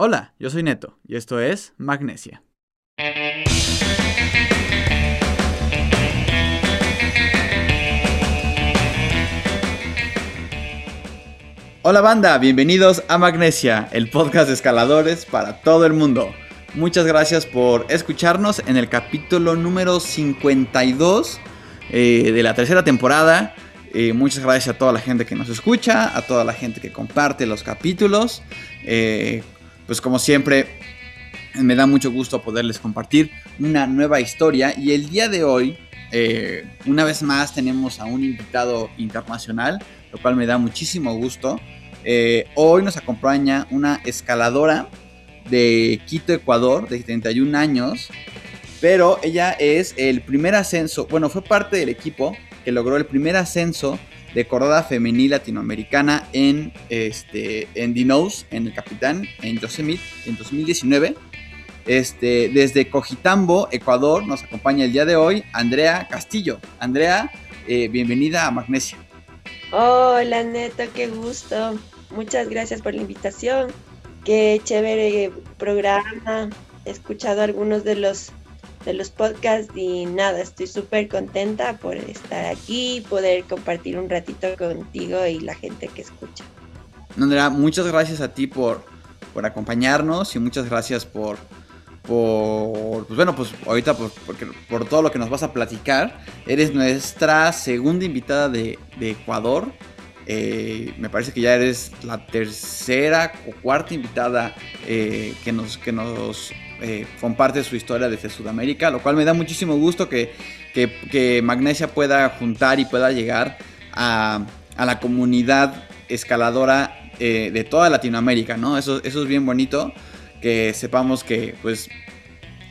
Hola, yo soy Neto y esto es Magnesia. Hola banda, bienvenidos a Magnesia, el podcast de escaladores para todo el mundo. Muchas gracias por escucharnos en el capítulo número 52 eh, de la tercera temporada. Eh, muchas gracias a toda la gente que nos escucha, a toda la gente que comparte los capítulos. Eh, pues como siempre, me da mucho gusto poderles compartir una nueva historia. Y el día de hoy, una vez más, tenemos a un invitado internacional, lo cual me da muchísimo gusto. hoy nos acompaña una escaladora de Quito, Ecuador, de 31 años. Pero ella es el primer ascenso, bueno, fue parte del equipo que logró el primer ascenso de cordada femenil latinoamericana en, este, en Dinos, en el Capitán, en Yosemite, en 2019. Este, desde Cojitambo, Ecuador, nos acompaña el día de hoy Andrea Castillo. Andrea, eh, bienvenida a Magnesia. Hola Neto, qué gusto. Muchas gracias por la invitación. Qué chévere programa. He escuchado algunos de los de los podcasts y nada, estoy súper contenta por estar aquí, poder compartir un ratito contigo y la gente que escucha. Andrea, muchas gracias a ti por, por acompañarnos y muchas gracias por, por pues bueno, pues ahorita por, por, todo lo que nos vas a platicar. Eres nuestra segunda invitada de, de Ecuador. Eh, me parece que ya eres la tercera o cuarta invitada eh, que nos, que nos eh, comparte su historia desde Sudamérica, lo cual me da muchísimo gusto que, Magnesia pueda juntar y pueda llegar a, la comunidad escaladora de toda Latinoamérica, ¿no? Eso, eso es bien bonito, que sepamos que pues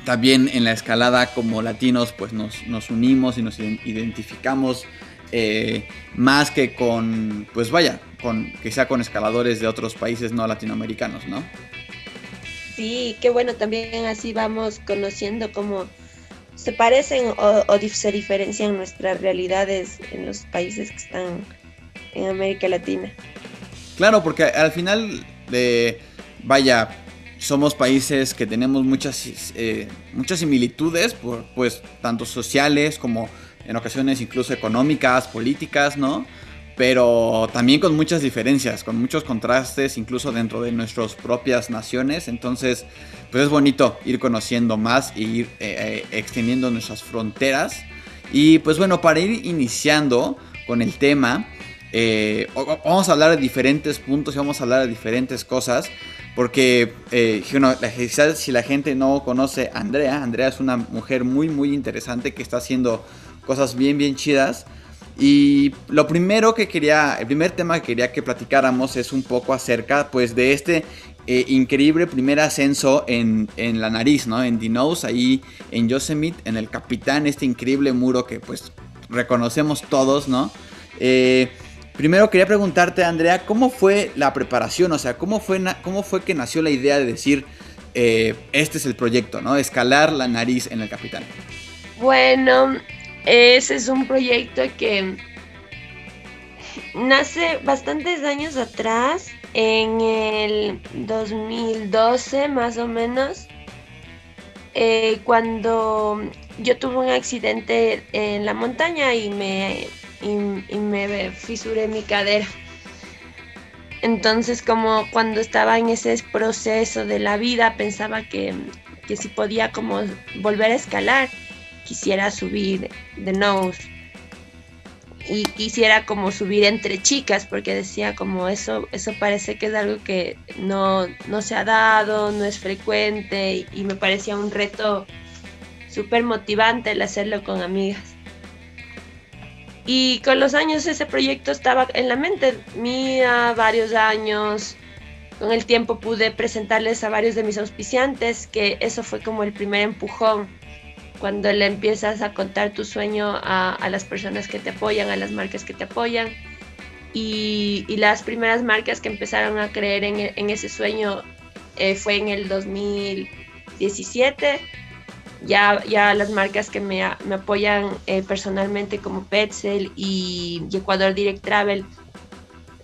también en la escalada como latinos pues nos, nos unimos y nos identificamos eh, más que con, pues vaya, con quizá con escaladores de otros países no latinoamericanos, ¿no? Sí, qué bueno, también así vamos conociendo cómo se parecen o, se diferencian nuestras realidades en los países que están en América Latina. Claro, porque al final, de, vaya, somos países que tenemos muchas, eh, muchas similitudes, por, pues tanto sociales como en ocasiones incluso económicas, políticas, ¿no? Pero también con muchas diferencias, con muchos contrastes, incluso dentro de nuestras propias naciones. Entonces, pues es bonito ir conociendo más e ir eh, eh, extendiendo nuestras fronteras. Y pues bueno, para ir iniciando con el tema, eh, vamos a hablar de diferentes puntos y vamos a hablar de diferentes cosas. Porque si la gente no conoce a Andrea, Andrea es una mujer muy, muy interesante que está haciendo cosas bien, bien chidas. Y lo primero que quería, el primer tema que quería que platicáramos es un poco acerca pues de este eh, increíble primer ascenso en, en, la nariz, ¿no? En Nose, ahí en Yosemite, en el Capitán, este increíble muro que pues reconocemos todos, ¿no? Eh, primero quería preguntarte, Andrea, ¿cómo fue la preparación? O sea, ¿cómo fue, cómo fue que nació la idea de decir, eh, este es el proyecto, ¿no? Escalar la nariz en el Capitán. Bueno, ese es un proyecto que nace bastantes años atrás, en el 2012 más o menos, eh, cuando yo tuve un accidente en la montaña y me, y, me fisuré mi cadera. Entonces, como cuando estaba en ese proceso de la vida, pensaba que, que si podía como volver a escalar quisiera subir de nose y quisiera como subir entre chicas porque decía como eso eso parece que es algo que no, no se ha dado, no es frecuente y, me parecía un reto súper motivante el hacerlo con amigas. Y con los años ese proyecto estaba en la mente mía, varios años. Con el tiempo pude presentarles a varios de mis auspiciantes, que eso fue como el primer empujón cuando le empiezas a contar tu sueño a, las personas que te apoyan, a las marcas que te apoyan. Y, las primeras marcas que empezaron a creer en, ese sueño eh, fue en el 2017. Ya, ya las marcas que me, apoyan eh, personalmente como Petzel y, y Ecuador Direct Travel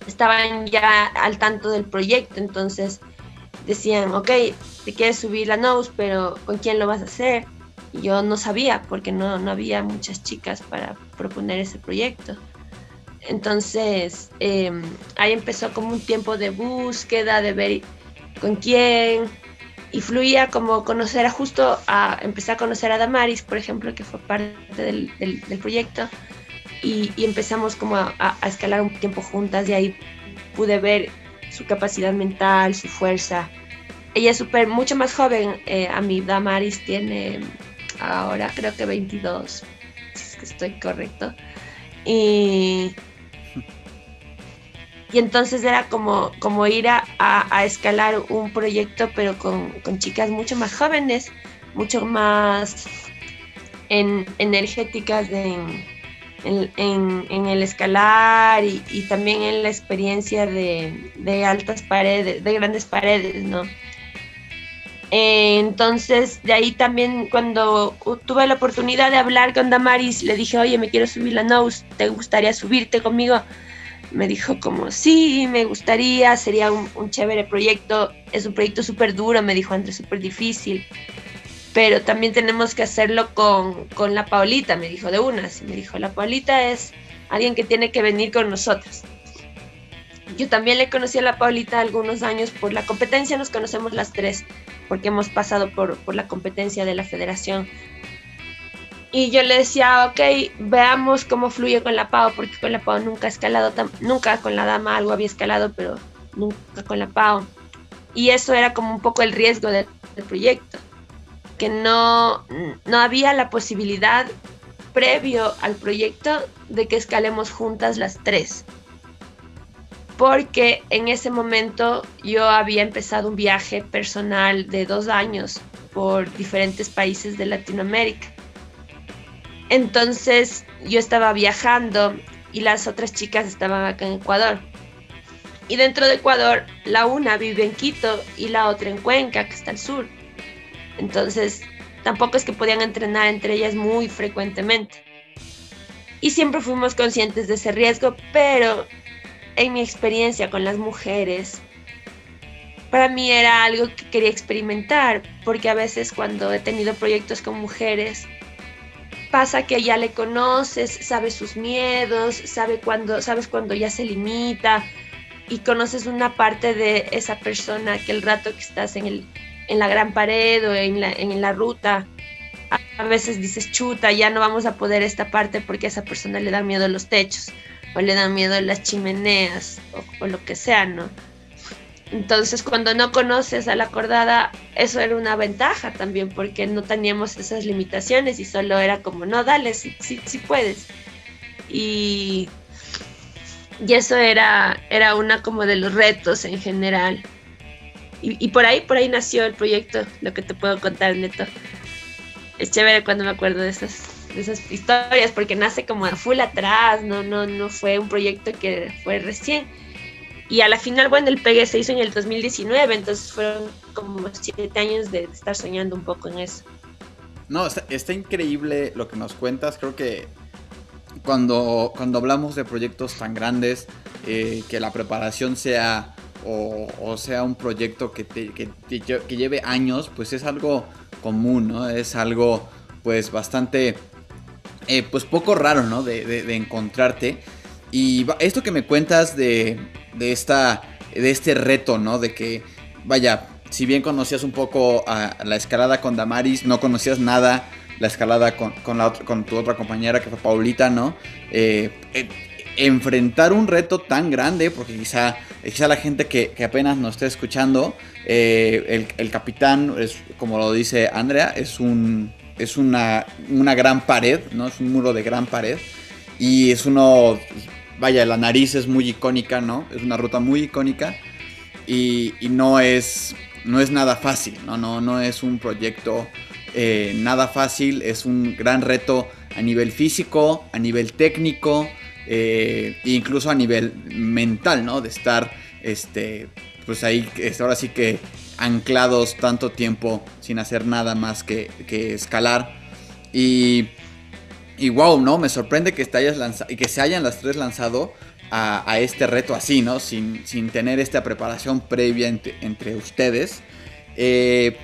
estaban ya al tanto del proyecto, entonces decían, ok, te quieres subir la nose, pero ¿con quién lo vas a hacer? Y yo no sabía, porque no, no había muchas chicas para proponer ese proyecto. Entonces, em, ahí empezó como un tiempo de búsqueda, de ver con quién, y fluía como conocer a justo, a empezar a conocer a Damaris, por ejemplo, que fue parte del, del, proyecto, y, y, empezamos como a, a, escalar un tiempo juntas, y ahí pude ver su capacidad mental, su fuerza. Ella es súper, mucho más joven eh, a mi Damaris tiene ahora creo que 22, si es que estoy correcto. Y, y entonces era como, como ir a, a, escalar un proyecto, pero con, con, chicas mucho más jóvenes, mucho más en, energéticas en, en, en, el escalar y, y, también en la experiencia de, de altas paredes, de grandes paredes, ¿no? Entonces, de ahí también cuando tuve la oportunidad de hablar con Damaris, le dije, oye, me quiero subir la nose, ¿te gustaría subirte conmigo? Me dijo como, sí, me gustaría, sería un, chévere proyecto, es un proyecto súper duro, me dijo antes, súper difícil, pero también tenemos que hacerlo con, con la Paulita, me dijo de unas, y me dijo, la Paulita es alguien que tiene que venir con nosotros. Yo también le conocí a la Paulita algunos años por la competencia, nos conocemos las tres porque hemos pasado por, por la competencia de la federación. Y yo le decía, ok, veamos cómo fluye con la PAO, porque con la PAO nunca he escalado, nunca con la dama algo había escalado, pero nunca con la PAO. Y eso era como un poco el riesgo del, del proyecto, que no, no había la posibilidad previo al proyecto de que escalemos juntas las tres porque en ese momento yo había empezado un viaje personal de dos años por diferentes países de Latinoamérica. Entonces yo estaba viajando y las otras chicas estaban acá en Ecuador. Y dentro de Ecuador, la una vive en Quito y la otra en Cuenca, que está al sur. Entonces, tampoco es que podían entrenar entre ellas muy frecuentemente. Y siempre fuimos conscientes de ese riesgo, pero en mi experiencia con las mujeres, para mí era algo que quería experimentar, porque a veces cuando he tenido proyectos con mujeres, pasa que ya le conoces, sabes sus miedos, sabe cuando, sabes cuando ya se limita y conoces una parte de esa persona que el rato que estás en, el, en la gran pared o en la, en la ruta, a veces dices, chuta, ya no vamos a poder esta parte porque a esa persona le da miedo los techos o le dan miedo las chimeneas o, lo que sea, ¿no? Entonces, cuando no conoces a la acordada, eso era una ventaja también, porque no teníamos esas limitaciones y solo era como, no, dale, sí, puedes. Y, y eso era, era una como de los retos en general. Y, y, por ahí, por ahí nació el proyecto, lo que te puedo contar, Neto. Es chévere cuando me acuerdo de esas, de esas historias, porque nace como a full atrás, no, no, no fue un proyecto que fue recién. Y a la final, bueno, el PG se hizo en el 2019, entonces fueron como siete años de estar soñando un poco en eso. No, está, increíble lo que nos cuentas. Creo que cuando, cuando hablamos de proyectos tan grandes, eh, que la preparación sea o, sea un proyecto que, que, que, lleve años, pues es algo común, ¿no? Es algo pues bastante eh, pues poco raro, ¿no? De, encontrarte. Y esto que me cuentas de, de, esta, de este reto, ¿no? De que, vaya, si bien conocías un poco la escalada con Damaris, no conocías nada la escalada con, con tu otra compañera que fue Paulita, ¿no? Eh, eh, enfrentar un reto tan grande, porque quizá, quizá la gente que, apenas nos esté escuchando, el, el, capitán, es, como lo dice Andrea, es un es una, una gran pared, ¿no? Es un muro de gran pared. Y es uno, vaya, la nariz es muy icónica, ¿no? Es una ruta muy icónica. Y, no, es, no es nada fácil, ¿no? No, no es un proyecto eh, nada fácil, es un gran reto a nivel físico, a nivel técnico, eh, e incluso a nivel mental, ¿no? De estar, este, pues ahí, ahora sí que anclados tanto tiempo sin hacer nada más que, escalar. Y, y wow, ¿no? Me sorprende que, te hayas que se hayan las tres lanzado a, este reto así, ¿no? Sin, sin, tener esta preparación previa entre, ustedes. Eh,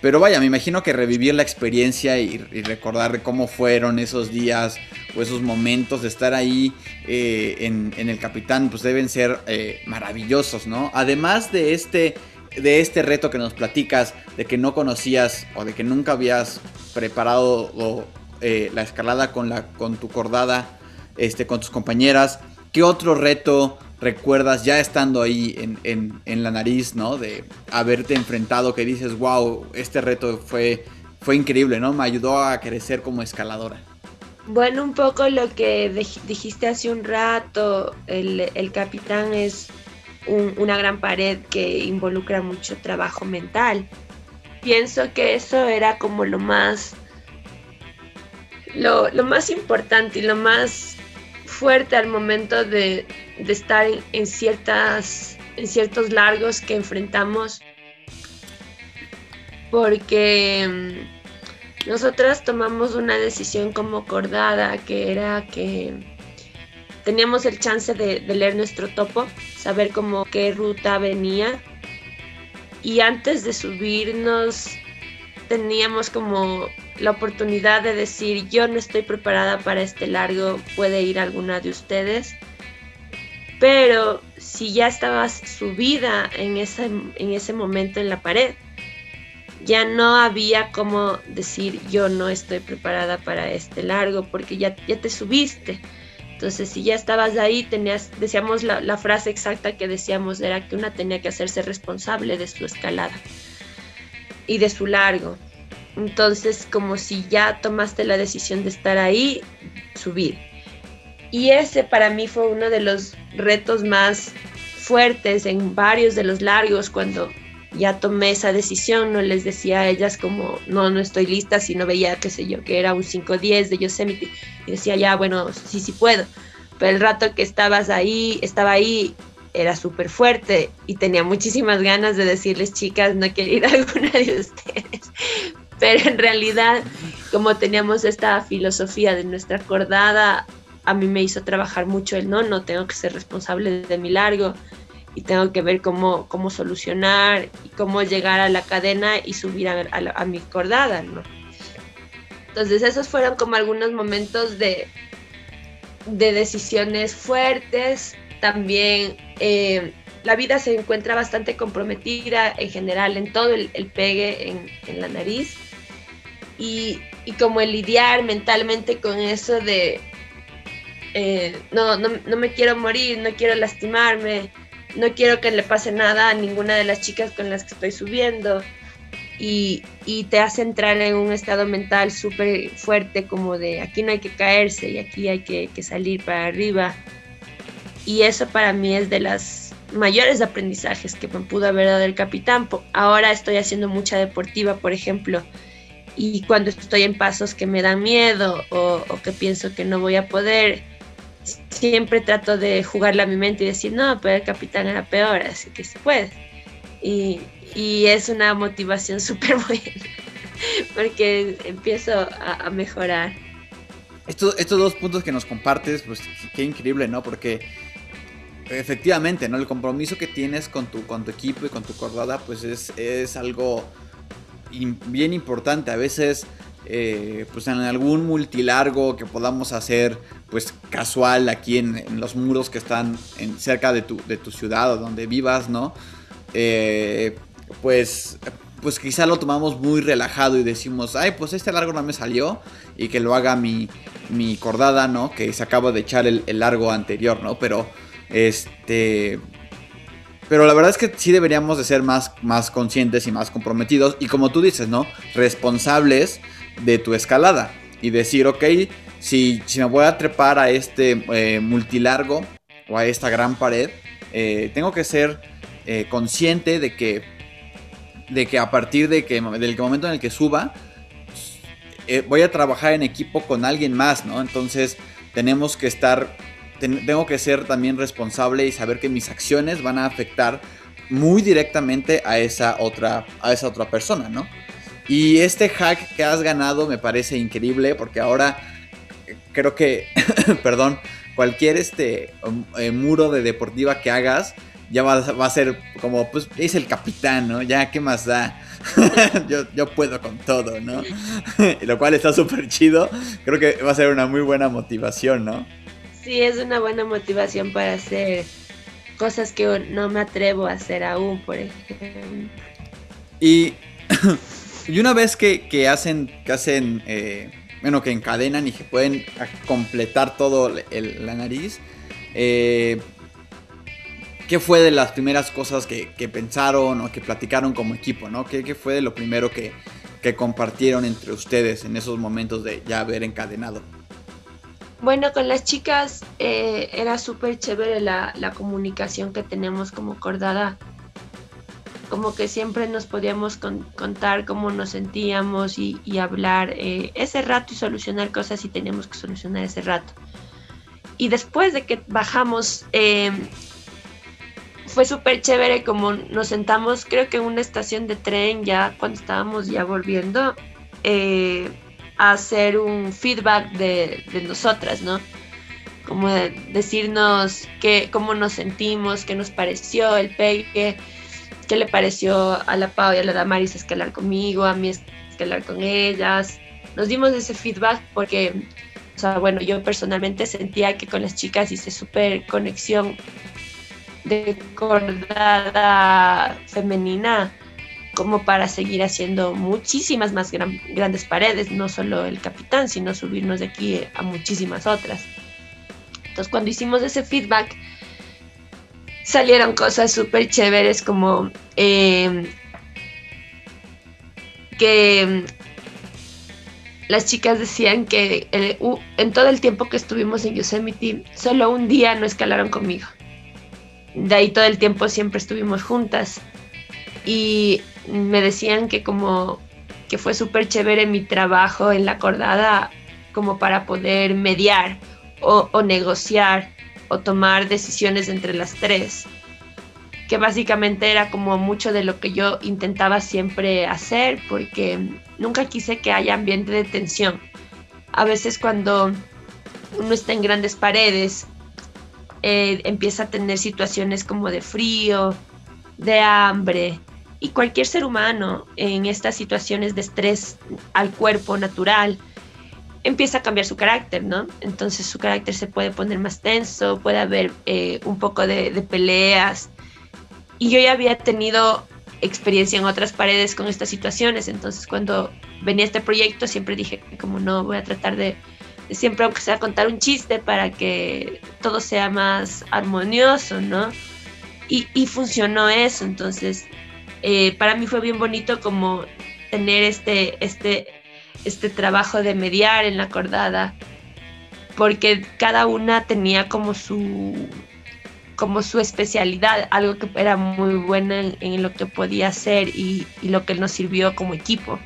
pero vaya, me imagino que revivir la experiencia y, recordar cómo fueron esos días o esos momentos de estar ahí eh, en, el capitán, pues deben ser eh, maravillosos, ¿no? Además de este, de este reto que nos platicas, de que no conocías o de que nunca habías preparado la escalada con, la, con tu cordada, este, con tus compañeras, ¿qué otro reto recuerdas ya estando ahí en, la nariz, ¿no? De haberte enfrentado, que dices, wow, este reto fue, fue increíble, ¿no? Me ayudó a crecer como escaladora. Bueno, un poco lo que dijiste hace un rato, el, capitán es una gran pared que involucra mucho trabajo mental. Pienso que eso era como lo más, lo, lo más importante y lo más fuerte al momento de, estar en, ciertas, en ciertos largos que enfrentamos, porque mm, nosotras tomamos una decisión como cordada, que era que teníamos el chance de, de leer nuestro topo, saber cómo qué ruta venía, y antes de subirnos teníamos como la oportunidad de decir yo no estoy preparada para este largo, puede ir alguna de ustedes. Pero si ya estabas subida en ese, en ese momento en la pared, ya no había como decir yo no estoy preparada para este largo porque ya, ya te subiste. Entonces, si ya estabas ahí, tenías, decíamos la, la frase exacta que decíamos era que una tenía que hacerse responsable de su escalada y de su largo. Entonces, como si ya tomaste la decisión de estar ahí, subir. Y ese para mí fue uno de los retos más fuertes en varios de los largos cuando ya tomé esa decisión, no les decía a ellas como, no, no estoy lista, si no veía, qué sé yo, que era un 5-10 de Yosemite. Y decía, ya, bueno, sí, sí puedo. Pero el rato que estabas ahí, estaba ahí, era súper fuerte y tenía muchísimas ganas de decirles, chicas, no quiero ir a alguna de ustedes. Pero en realidad, como teníamos esta filosofía de nuestra acordada, a mí me hizo trabajar mucho el no, no tengo que ser responsable de mi largo y tengo que ver cómo, cómo solucionar y cómo llegar a la cadena y subir a, mi cordada, ¿no? Entonces esos fueron como algunos momentos de, de decisiones fuertes, también eh, la vida se encuentra bastante comprometida en general en todo el, pegue en, la nariz y, como el lidiar mentalmente con eso de eh, no, no, no, me quiero morir, no quiero lastimarme, no quiero que le pase nada a ninguna de las chicas con las que estoy subiendo y, te hace entrar en un estado mental súper fuerte como de aquí no hay que caerse y aquí hay que, que salir para arriba y eso para mí es de las mayores aprendizajes que me pudo haber dado el capitán. Ahora estoy haciendo mucha deportiva, por ejemplo, y cuando estoy en pasos que me dan miedo o, que pienso que no voy a poder, siempre trato de jugarle a mi mente y decir, no, pero el capitán era peor, así que se puede. Y, es una motivación súper buena, porque empiezo a, mejorar. Estos, estos dos puntos que nos compartes, pues qué increíble, ¿no? Porque efectivamente, ¿no? El compromiso que tienes con tu, con tu equipo y con tu cordada, pues es, algo bien importante. A veces, eh, pues en algún multilargo que podamos hacer, pues casual aquí en, los muros que están en, cerca de tu, de tu ciudad o donde vivas, ¿no? Eh, pues pues quizá lo tomamos muy relajado y decimos, ay, pues este largo no me salió y que lo haga mi, mi cordada, ¿no? Que se acaba de echar el, el largo anterior, ¿no? Pero este. Pero la verdad es que sí deberíamos de ser más, más conscientes y más comprometidos. Y como tú dices, ¿no? Responsables de tu escalada. Y decir, ok, si, si me voy a trepar a este eh, multilargo o a esta gran pared, eh, tengo que ser eh, consciente de que, de que a partir de que, del momento en el que suba, voy a trabajar en equipo con alguien más, ¿no? Entonces tenemos que estar tengo que ser también responsable y saber que mis acciones van a afectar muy directamente a esa otra, a esa otra persona, ¿no? Y este hack que has ganado me parece increíble porque ahora creo que, perdón, cualquier este um, eh, muro de deportiva que hagas, ya va, a ser como, pues es el capitán, ¿no? Ya, ¿qué más da? yo, yo puedo con todo, ¿no? Lo cual está súper chido. Creo que va a ser una muy buena motivación, ¿no? Sí, es una buena motivación para hacer cosas que no me atrevo a hacer aún, por ejemplo. Y, y una vez que, que hacen, que hacen eh, bueno, que encadenan y que pueden completar todo la nariz, eh, ¿qué fue de las primeras cosas que, pensaron o que platicaron como equipo, ¿no? ¿Qué, fue de lo primero que, compartieron entre ustedes en esos momentos de ya haber encadenado? Bueno, con las chicas eh, era súper chévere la, la, comunicación que tenemos como cordada. Como que siempre nos podíamos contar cómo nos sentíamos y, hablar eh, ese rato y solucionar cosas si teníamos que solucionar ese rato. Y después de que bajamos, eh, fue súper chévere como nos sentamos, creo que en una estación de tren ya cuando estábamos ya volviendo, eh, a hacer un feedback de, nosotras, ¿no? Como decirnos qué, cómo nos sentimos, qué nos pareció el pegue, qué le pareció a la Pau y a la Damaris escalar conmigo, a mí escalar con ellas. Nos dimos ese feedback porque, o sea, bueno, yo personalmente sentía que con las chicas hice súper conexión de cordada femenina como para seguir haciendo muchísimas más grandes paredes, no solo el capitán, sino subirnos de aquí a muchísimas otras. Entonces cuando hicimos ese feedback, salieron cosas súper chéveres como em, que em, las chicas decían que en todo el tiempo que estuvimos en Yosemite, solo un día no escalaron conmigo de ahí todo el tiempo siempre estuvimos juntas. Y me decían que como que fue súper chévere mi trabajo en la cordada como para poder mediar o, negociar o tomar decisiones entre las tres. Que básicamente era como mucho de lo que yo intentaba siempre hacer porque nunca quise que haya ambiente de tensión. A veces cuando uno está en grandes paredes eh, empieza a tener situaciones como de frío, de hambre, y cualquier ser humano en estas situaciones de estrés al cuerpo natural empieza a cambiar su carácter, ¿no? Entonces su carácter se puede poner más tenso, puede haber eh, un poco de, de, peleas. Y yo ya había tenido experiencia en otras paredes con estas situaciones, entonces cuando venía este proyecto siempre dije como no voy a tratar de siempre aunque sea contar un chiste para que todo sea más armonioso, ¿no? Y, funcionó eso, entonces eh, para mí fue bien bonito como tener este, este, este trabajo de mediar en la acordada, porque cada una tenía como su como su especialidad, algo que era muy buena en, lo que podía hacer y, y, lo que nos sirvió como equipo.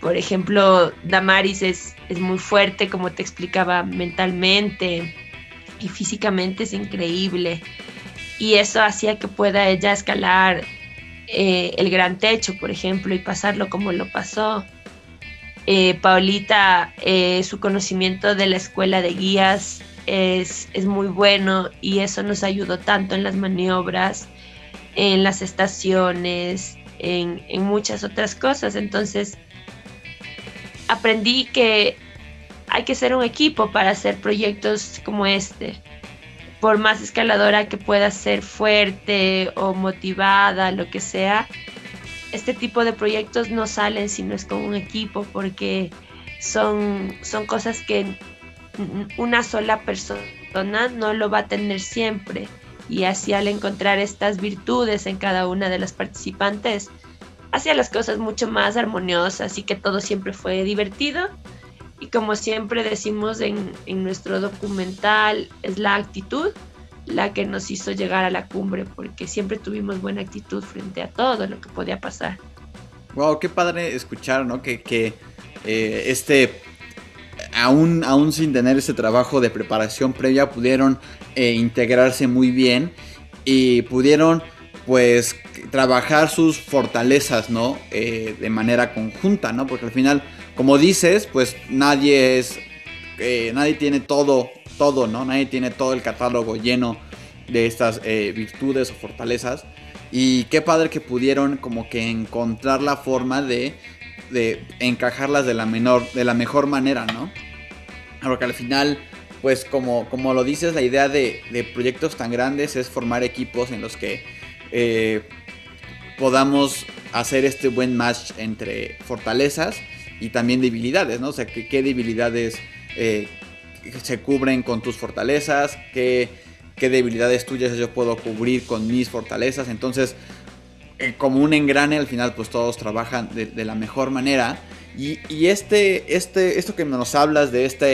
Por ejemplo, Damaris es, es muy fuerte, como te explicaba, mentalmente y físicamente es increíble. Y eso hacía que pueda ella escalar eh, el gran techo, por ejemplo, y pasarlo como lo pasó. Eh, Paulita, eh, su conocimiento de la escuela de guías es, es, muy bueno y eso nos ayudó tanto en las maniobras, en las estaciones, en, en muchas otras cosas. Entonces, aprendí que hay que ser un equipo para hacer proyectos como este. Por más escaladora que pueda ser fuerte o motivada, lo que sea, este tipo de proyectos no salen si no es con un equipo porque son, son cosas que una sola persona no lo va a tener siempre. Y así al encontrar estas virtudes en cada una de las participantes, hacía las cosas mucho más armoniosas y que todo siempre fue divertido. Y como siempre decimos en, nuestro documental, es la actitud la que nos hizo llegar a la cumbre, porque siempre tuvimos buena actitud frente a todo lo que podía pasar. Wow, qué padre escuchar, ¿no? Que, que eh, este, aún, aún sin tener ese trabajo de preparación previa, pudieron eh, integrarse muy bien y pudieron pues trabajar sus fortalezas, ¿no? Eh, de manera conjunta, ¿no? Porque al final, como dices, pues nadie es, nadie tiene todo todo, ¿no? Nadie tiene todo el catálogo lleno de estas eh, virtudes o fortalezas. Y qué padre que pudieron como que encontrar la forma de, de encajarlas de la, menor, de la mejor manera, ¿no? Porque al final, pues como, como lo dices, la idea de, de proyectos tan grandes es formar equipos en los que eh, podamos hacer este buen match entre fortalezas y también debilidades, ¿no? O sea, que, qué debilidades eh, se cubren con tus fortalezas, qué, qué, debilidades tuyas yo puedo cubrir con mis fortalezas. Entonces, eh, como un engrane, al final, pues todos trabajan de, la mejor manera. Y, y, este, este, esto que nos hablas de esta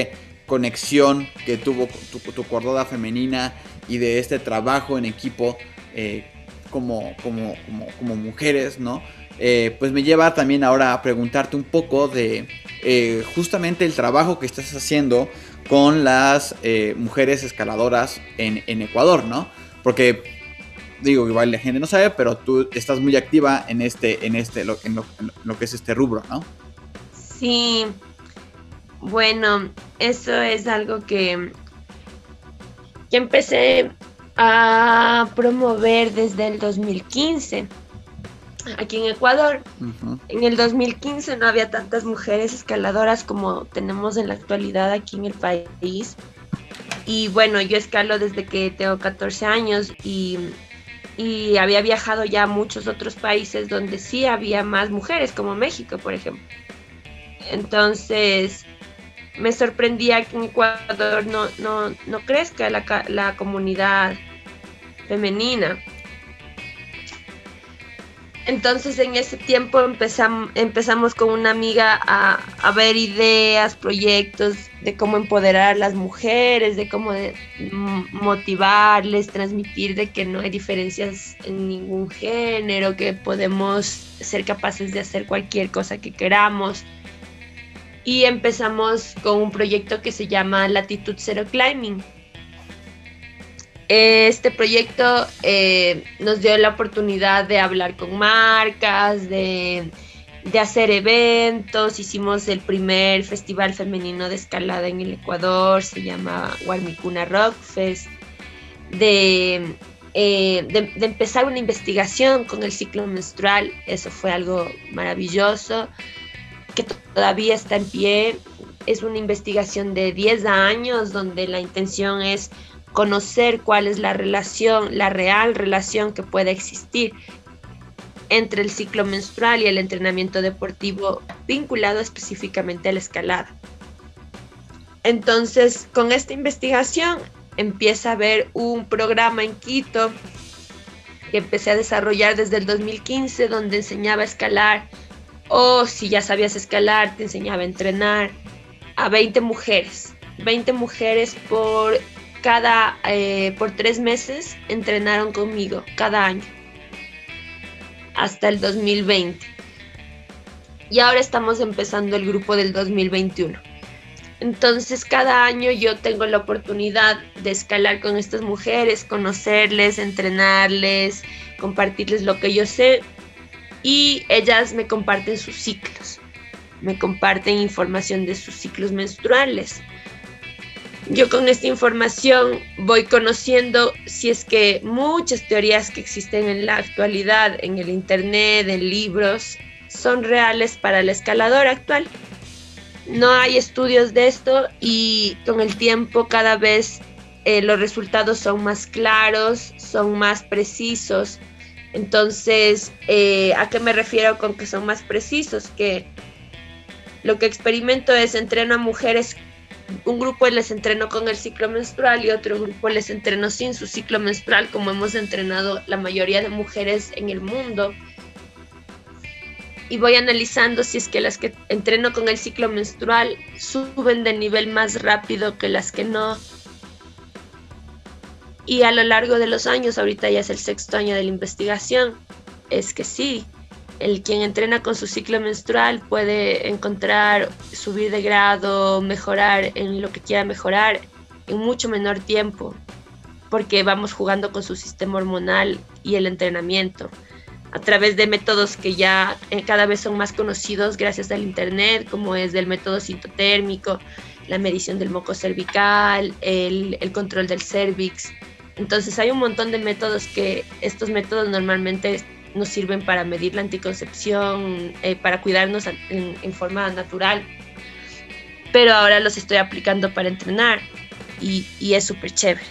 conexión que tuvo tu, tu cordada femenina y de este trabajo en equipo eh, como, como, como, mujeres, ¿no? Eh, pues me lleva también ahora a preguntarte un poco de justamente el trabajo que estás haciendo con las eh, mujeres escaladoras en, Ecuador, ¿no? Porque digo, igual la gente no sabe, pero tú estás muy activa en este, en este, en lo, que es este rubro, ¿no? Sí. Bueno, eso es algo que, que empecé a promover desde el 2015 aquí en Ecuador. En el 2015 no había tantas mujeres escaladoras como tenemos en la actualidad aquí en el país. Y bueno, yo escalo desde que tengo 14 años y, y había viajado ya a muchos otros países donde sí había más mujeres, como México, por ejemplo. Entonces, me sorprendía que en Ecuador no, no, no crezca la, la comunidad femenina. Entonces en ese tiempo empezamos, con una amiga a, ver ideas, proyectos de cómo empoderar a las mujeres, de cómo motivarles, transmitir de que no hay diferencias en ningún género, que podemos ser capaces de hacer cualquier cosa que queramos. Y empezamos con un proyecto que se llama Latitud Zero Climbing este proyecto eh, nos dio la oportunidad de hablar con marcas, de, hacer eventos. Hicimos el primer festival femenino de escalada en el Ecuador, se llama Warmicuna Rock Fest. De, eh, de, empezar una investigación con el ciclo menstrual, eso fue algo maravilloso, que todavía está en pie. Es una investigación de 10 años donde la intención es conocer cuál es la relación, la real relación que puede existir entre el ciclo menstrual y el entrenamiento deportivo vinculado específicamente a la escalada. Entonces, con esta investigación empieza a haber un programa en Quito que empecé a desarrollar desde el 2015 donde enseñaba a escalar o si ya sabías escalar te enseñaba a entrenar a 20 mujeres, 20 mujeres por cada, eh, por tres meses entrenaron conmigo, cada año, hasta el 2020. Y ahora estamos empezando el grupo del 2021. Entonces cada año yo tengo la oportunidad de escalar con estas mujeres, conocerles, entrenarles, compartirles lo que yo sé y ellas me comparten sus ciclos, me comparten información de sus ciclos menstruales, yo con esta información voy conociendo si es que muchas teorías que existen en la actualidad, en el Internet, en libros, son reales para el escalador actual. No hay estudios de esto y con el tiempo cada vez eh, los resultados son más claros, son más precisos. Entonces, eh, ¿a qué me refiero con que son más precisos? Que lo que experimento es entreno a mujeres un grupo les entrenó con el ciclo menstrual y otro grupo les entrenó sin su ciclo menstrual, como hemos entrenado la mayoría de mujeres en el mundo. Y voy analizando si es que las que entreno con el ciclo menstrual suben de nivel más rápido que las que no. Y a lo largo de los años, ahorita ya es el sexto año de la investigación, es que sí, el quien entrena con su ciclo menstrual puede encontrar, subir de grado, mejorar en lo que quiera mejorar en mucho menor tiempo, porque vamos jugando con su sistema hormonal y el entrenamiento. a través de métodos que ya eh, cada vez son más conocidos gracias al Internet, como es el método sintotérmico, la medición del moco cervical, el, el control del cervix. Entonces hay un montón de métodos que estos métodos normalmente nos sirven para medir la anticoncepción, eh, para cuidarnos en, forma natural, pero ahora los estoy aplicando para entrenar y, y es súper chévere.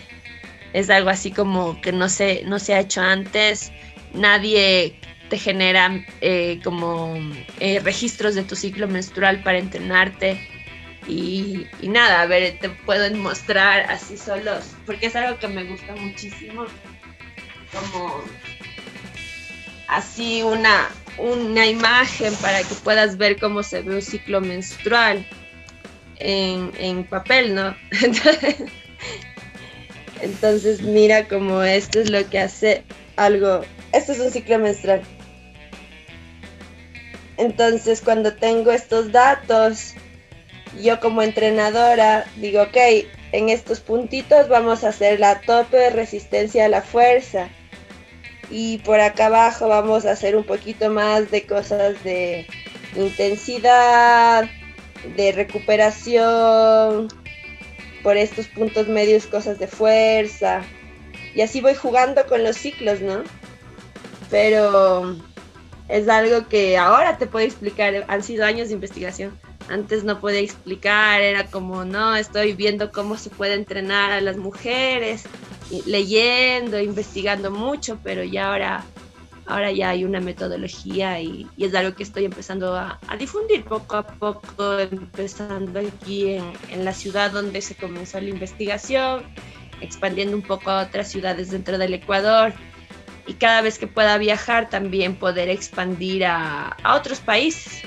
Es algo así como que no se, no se ha hecho antes nadie te genera eh, como eh, registros de tu ciclo menstrual para entrenarte. Y, nada, a ver, te puedo mostrar así solos, porque es algo que me gusta muchísimo. Como así una, una imagen para que puedas ver cómo se ve un ciclo menstrual en, en papel, ¿no? Entonces mira como esto es lo que hace algo esto es un ciclo menstrual. Entonces, cuando tengo estos datos, yo como entrenadora digo, ok, en estos puntitos vamos a hacer la tope de resistencia a la fuerza. Y por acá abajo vamos a hacer un poquito más de cosas de intensidad, de recuperación, por estos puntos medios cosas de fuerza. Y así voy jugando con los ciclos, ¿no? pero es algo que ahora te puedo explicar, han sido años de investigación. Antes no podía explicar, era como, no, estoy viendo cómo se puede entrenar a las mujeres, leyendo, investigando mucho, pero ya ahora, ahora ya hay una metodología y, es algo que estoy empezando a, difundir poco a poco, empezando aquí en, en la ciudad donde se comenzó la investigación, expandiendo un poco a otras ciudades dentro del Ecuador y cada vez que pueda viajar también poder expandir a, otros países.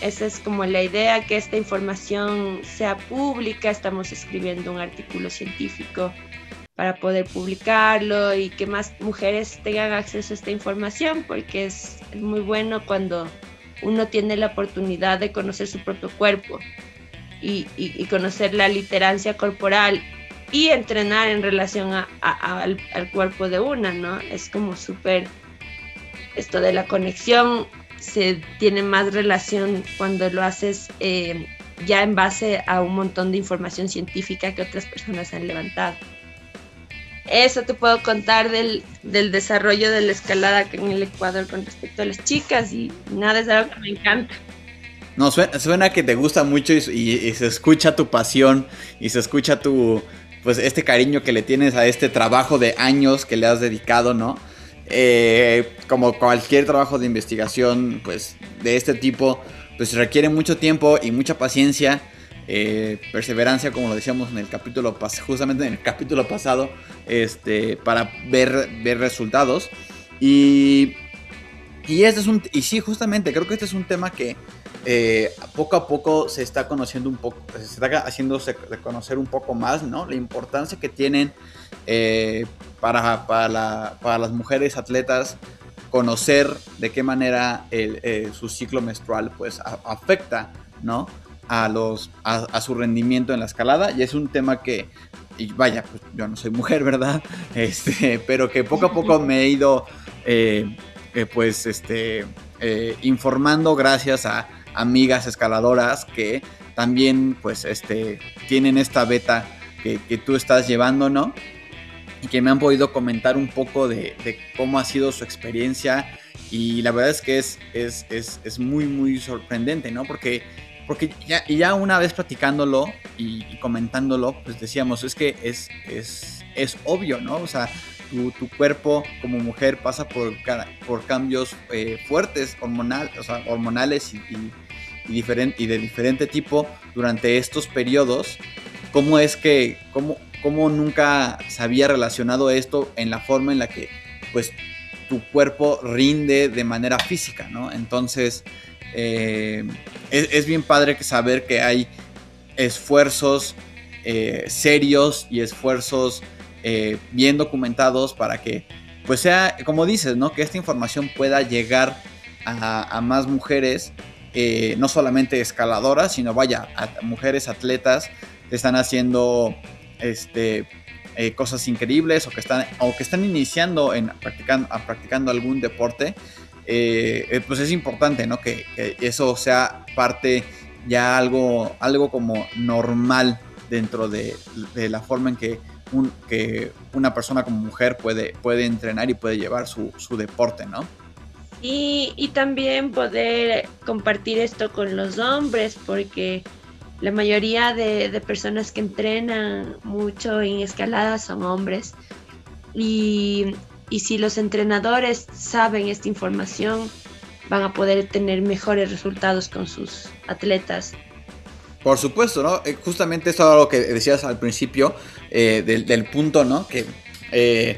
Esa es como la idea, que esta información sea pública. Estamos escribiendo un artículo científico para poder publicarlo y que más mujeres tengan acceso a esta información, porque es, muy bueno cuando uno tiene la oportunidad de conocer su propio cuerpo y, conocer la literancia corporal y entrenar en relación al, cuerpo de una, ¿no? Es como súper, esto de la conexión se tiene más relación cuando lo haces eh, ya en base a un montón de información científica que otras personas han levantado. Eso te puedo contar del, desarrollo de la escalada en el Ecuador con respecto a las chicas y nada, es algo que me encanta. No, suena, que te gusta mucho y, se escucha tu pasión y se escucha tu, pues este cariño que le tienes a este trabajo de años que le has dedicado, ¿no? Eh, como cualquier trabajo de investigación, pues de este tipo, pues requiere mucho tiempo y mucha paciencia, eh, perseverancia, como lo decíamos en el capítulo justamente en el capítulo pasado, este, para ver, ver resultados. Y, y este es un, y sí, justamente creo que este es un tema que eh, poco a poco se está conociendo un poco, se está haciéndose reconocer un poco más, ¿no? La importancia que tienen eh, para, para, las mujeres atletas conocer de qué manera eh, su ciclo menstrual pues afecta, ¿no? A, los, a, su rendimiento en la escalada y es un tema que, vaya, pues yo no soy mujer, ¿verdad? Este, pero que poco a poco me he ido, pues, este, informando gracias a, amigas escaladoras que también pues este tienen esta beta que, tú estás llevando, ¿no? Y que me han podido comentar un poco de, cómo ha sido su experiencia y la verdad es que es, es, es, muy, muy sorprendente, ¿no? Porque, porque ya, ya una vez platicándolo y, comentándolo, pues decíamos, es que es, es, es obvio, ¿no? O sea, tu, tu, cuerpo como mujer pasa por, por cambios eh, fuertes hormonal, o sea, hormonales y, y, y de diferente tipo durante estos periodos, cómo es que, cómo, cómo nunca se había relacionado esto en la forma en la que pues tu cuerpo rinde de manera física, ¿no? Entonces, eh, es, bien padre saber que hay esfuerzos eh, serios y esfuerzos eh, bien documentados para que, pues sea, como dices, ¿no? Que esta información pueda llegar a, a más mujeres no solamente escaladoras, sino vaya, mujeres atletas que están haciendo este, cosas increíbles o que están, o que están iniciando en practicando, practicando algún deporte eh, pues es importante, ¿no? Que, eso sea parte ya algo, algo como normal dentro de, la forma en que, un, una persona como mujer puede, puede entrenar y puede llevar su, su deporte, ¿no? Y, y, también poder compartir esto con los hombres, porque la mayoría de, de, personas que entrenan mucho en escalada son hombres. Y, y si los entrenadores saben esta información, van a poder tener mejores resultados con sus atletas. Por supuesto, ¿no? Eh, justamente eso es lo que decías al principio eh, del, punto, ¿no? Que, eh,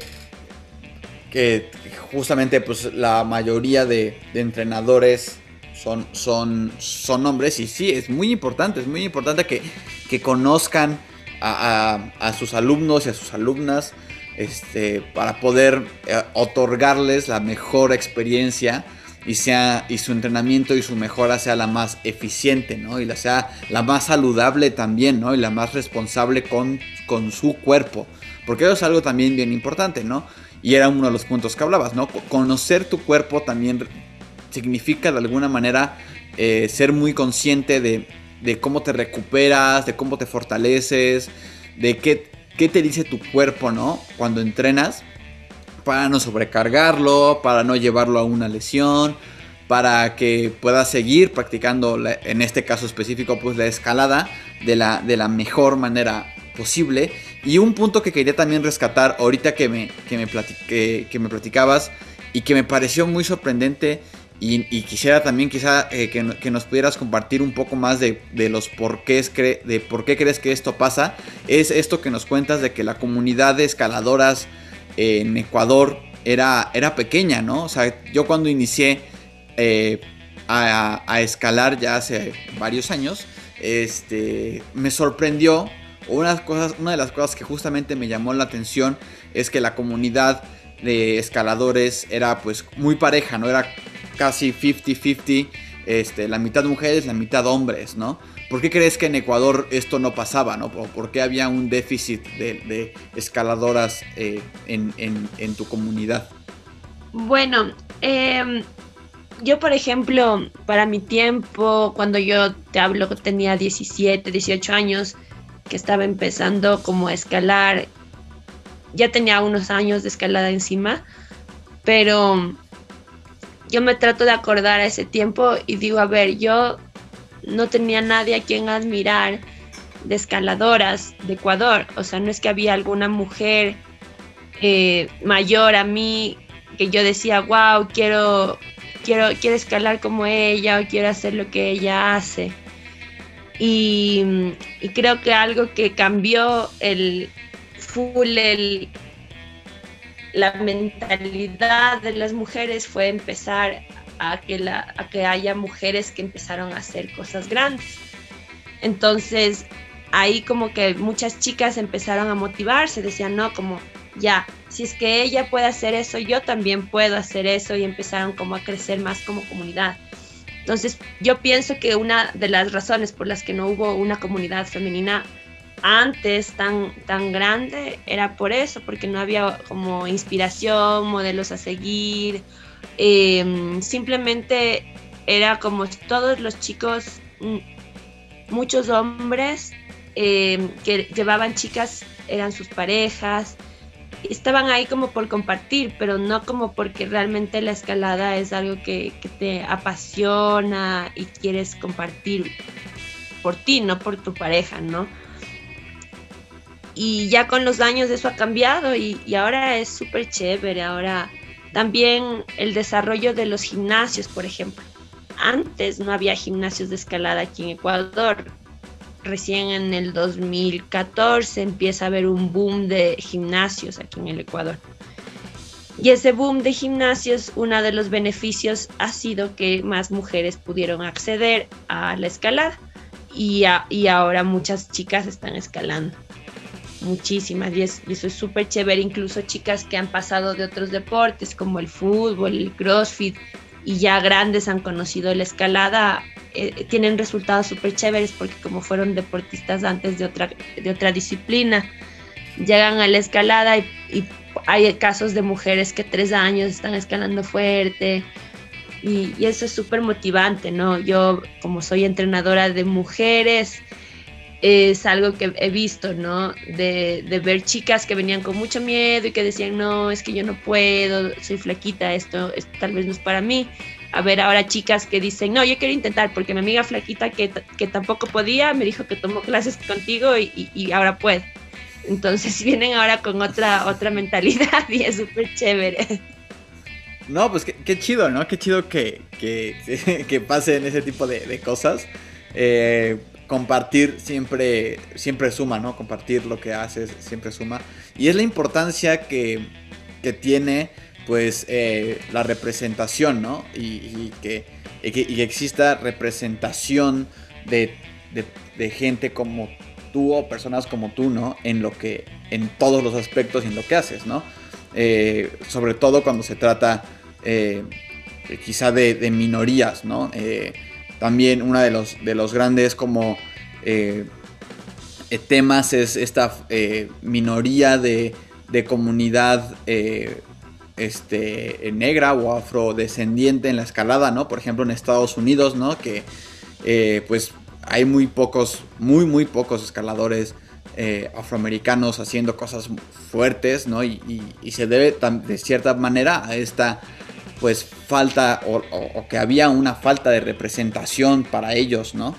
que justamente pues la mayoría de, entrenadores son, son, son hombres y sí, es muy importante, es muy importante que, que conozcan a, sus alumnos y a sus alumnas este, para poder eh, otorgarles la mejor experiencia y, sea, y su entrenamiento y su mejora sea la más eficiente, ¿no? Y la sea la más saludable también, ¿no? Y la más responsable con, con su cuerpo. Porque eso es algo también bien importante, ¿no? Y era uno de los puntos que hablabas, ¿no? Conocer tu cuerpo también significa de alguna manera eh, ser muy consciente de, cómo te recuperas, de cómo te fortaleces, de qué, qué te dice tu cuerpo, ¿no? Cuando entrenas, para no sobrecargarlo, para no llevarlo a una lesión, para que puedas seguir practicando, en este caso específico, pues la escalada de la, de la mejor manera posible y un punto que quería también rescatar ahorita que me, que me, que me platicabas y que me pareció muy sorprendente y, quisiera también quizá eh, que, nos pudieras compartir un poco más de, los porqués de por qué crees que esto pasa, es esto que nos cuentas de que la comunidad de escaladoras en Ecuador era, era pequeña, ¿no? O sea, yo cuando inicié eh, a, a, escalar ya hace varios años, este, me sorprendió una, cosas, una de las cosas que justamente me llamó la atención es que la comunidad de escaladores era pues muy pareja, ¿no? Era casi 50-50, este, la mitad mujeres, la mitad hombres, ¿no? ¿Por qué crees que en Ecuador esto no pasaba, ¿no? ¿Por qué había un déficit de, escaladoras eh, en, tu comunidad? Bueno, em, yo por ejemplo, para mi tiempo, cuando yo te hablo, tenía 17, 18 años, que estaba empezando como a escalar. Ya tenía unos años de escalada encima, pero yo me trato de acordar a ese tiempo y digo, a ver, yo no tenía nadie a quien admirar de escaladoras de Ecuador. O sea, no es que había alguna mujer eh, mayor a mí que yo decía, wow, quiero, quiero, quiero escalar como ella o quiero hacer lo que ella hace. Y, creo que algo que cambió el full, el, la mentalidad de las mujeres fue empezar a que, la, a que haya mujeres que empezaron a hacer cosas grandes. Entonces, ahí como que muchas chicas empezaron a motivarse, decían, no, como ya, si es que ella puede hacer eso, yo también puedo hacer eso y empezaron como a crecer más como comunidad. Entonces, yo pienso que una de las razones por las que no hubo una comunidad femenina antes tan, tan grande era por eso, porque no había como inspiración, modelos a seguir. Em, simplemente era como todos los chicos, mm, muchos hombres em, que llevaban chicas, eran sus parejas, estaban ahí como por compartir, pero no como porque realmente la escalada es algo que, te apasiona y quieres compartir por ti, no por tu pareja, ¿no? Y ya con los años eso ha cambiado y, ahora es súper chévere. Ahora también el desarrollo de los gimnasios, por ejemplo. Antes no había gimnasios de escalada aquí en Ecuador recién en el 2014 empieza a haber un boom de gimnasios aquí en el Ecuador. Y ese boom de gimnasios, uno de los beneficios ha sido que más mujeres pudieron acceder a la escalada. Y ahora muchas chicas están escalando. Muchísimas. Y, y eso es súper chévere. Incluso chicas que han pasado de otros deportes como el fútbol, el crossfit, y ya grandes han conocido la escalada, eh, tienen resultados súper chéveres porque como fueron deportistas antes de otra, de otra disciplina, llegan a la escalada y, hay casos de mujeres que tres años están escalando fuerte Y, eso es súper motivante, ¿no? Yo como soy entrenadora de mujeres, es algo que he visto, ¿no? De, de, ver chicas que venían con mucho miedo y que decían, no, es que yo no puedo, soy flaquita, esto, tal vez no es para mí. A ver ahora chicas que dicen, no, yo quiero intentar porque mi amiga flaquita que, que tampoco podía me dijo que tomó clases contigo y, y, ahora puede. Entonces vienen ahora con otra, otra mentalidad y es súper chévere. No, pues qué, chido, ¿no? Qué chido que, que, que pasen ese tipo de, de cosas. Eh, compartir siempre, siempre suma, ¿no? Compartir lo que haces siempre suma. Y es la importancia que, que tiene, pues, eh, la representación, ¿no? Y, que, y, exista representación de, de, gente como tú o personas como tú, ¿no? En lo que, en todos los aspectos y en lo que haces, ¿no? Eh, sobre todo cuando se trata eh, quizá de, de, minorías, ¿no? También uno de los, de los grandes como eh, eh, temas es esta eh, minoría de, de comunidad este, negra o afrodescendiente en la escalada, ¿no? Por ejemplo en Estados Unidos, ¿no? Que pues hay muy pocos, muy muy pocos escaladores afroamericanos haciendo cosas fuertes, ¿no? Y, se debe de cierta manera a esta pues falta o, que había una falta de representación para ellos, ¿no?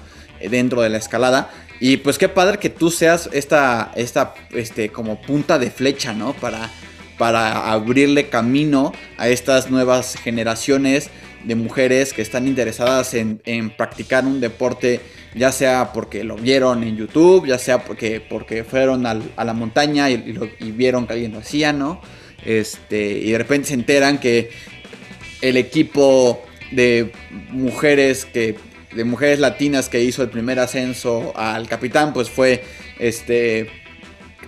Dentro de la escalada. Y pues qué padre que tú seas esta, esta, este, como punta de flecha, ¿no? Para, para abrirle camino a estas nuevas generaciones de mujeres que están interesadas en, practicar un deporte, ya sea porque lo vieron en YouTube, ya sea porque, porque fueron a la montaña y, y, vieron que alguien lo hacía, ¿no? Este, y de repente se enteran que el equipo de mujeres que de mujeres latinas que hizo el primer ascenso al capitán pues fue este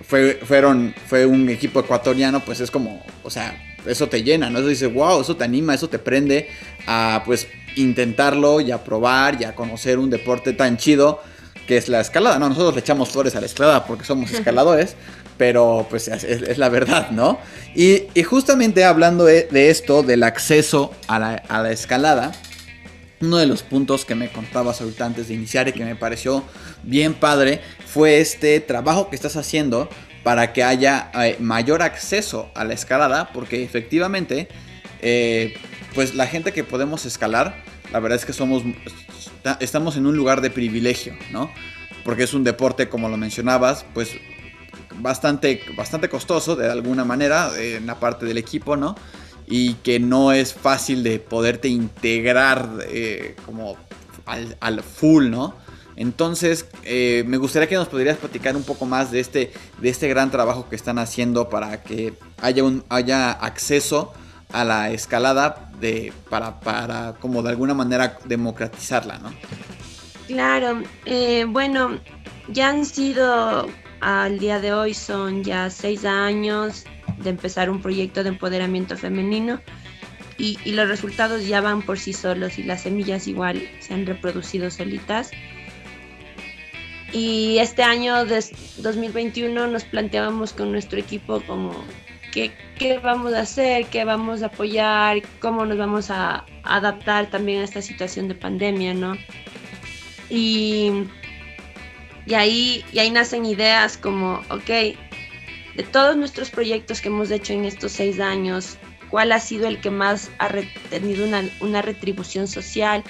fue fueron fue un equipo ecuatoriano pues es como o sea eso te llena no eso dice wow eso te anima eso te prende a pues intentarlo y a probar y a conocer un deporte tan chido que es la escalada no nosotros le echamos flores a la escalada porque somos escaladores pero pues es, la verdad, ¿no? Y, justamente hablando de, esto, del acceso a la, escalada, uno de los puntos que me contabas ahorita antes de iniciar y que me pareció bien padre fue este trabajo que estás haciendo para que haya eh, mayor acceso a la escalada, porque efectivamente, eh, pues la gente que podemos escalar, la verdad es que somos, estamos en un lugar de privilegio, ¿no? Porque es un deporte, como lo mencionabas, pues bastante, bastante costoso de alguna manera en la parte del equipo, ¿no? Y que no es fácil de poderte integrar eh, como al, full, ¿no? Entonces, eh, me gustaría que nos podrías platicar un poco más de este, de este gran trabajo que están haciendo para que haya, un, haya acceso a la escalada de, para, para como de alguna manera democratizarla, ¿no? Claro, eh, bueno, ya han sido al día de hoy son ya seis años de empezar un proyecto de empoderamiento femenino y, los resultados ya van por sí solos y las semillas igual se han reproducido solitas. Y este año de 2021 nos planteábamos con nuestro equipo como qué, qué vamos a hacer, qué vamos a apoyar, cómo nos vamos a adaptar también a esta situación de pandemia, ¿no? Y y ahí, y ahí nacen ideas como, ok, de todos nuestros proyectos que hemos hecho en estos seis años, ¿cuál ha sido el que más ha tenido una, una retribución social?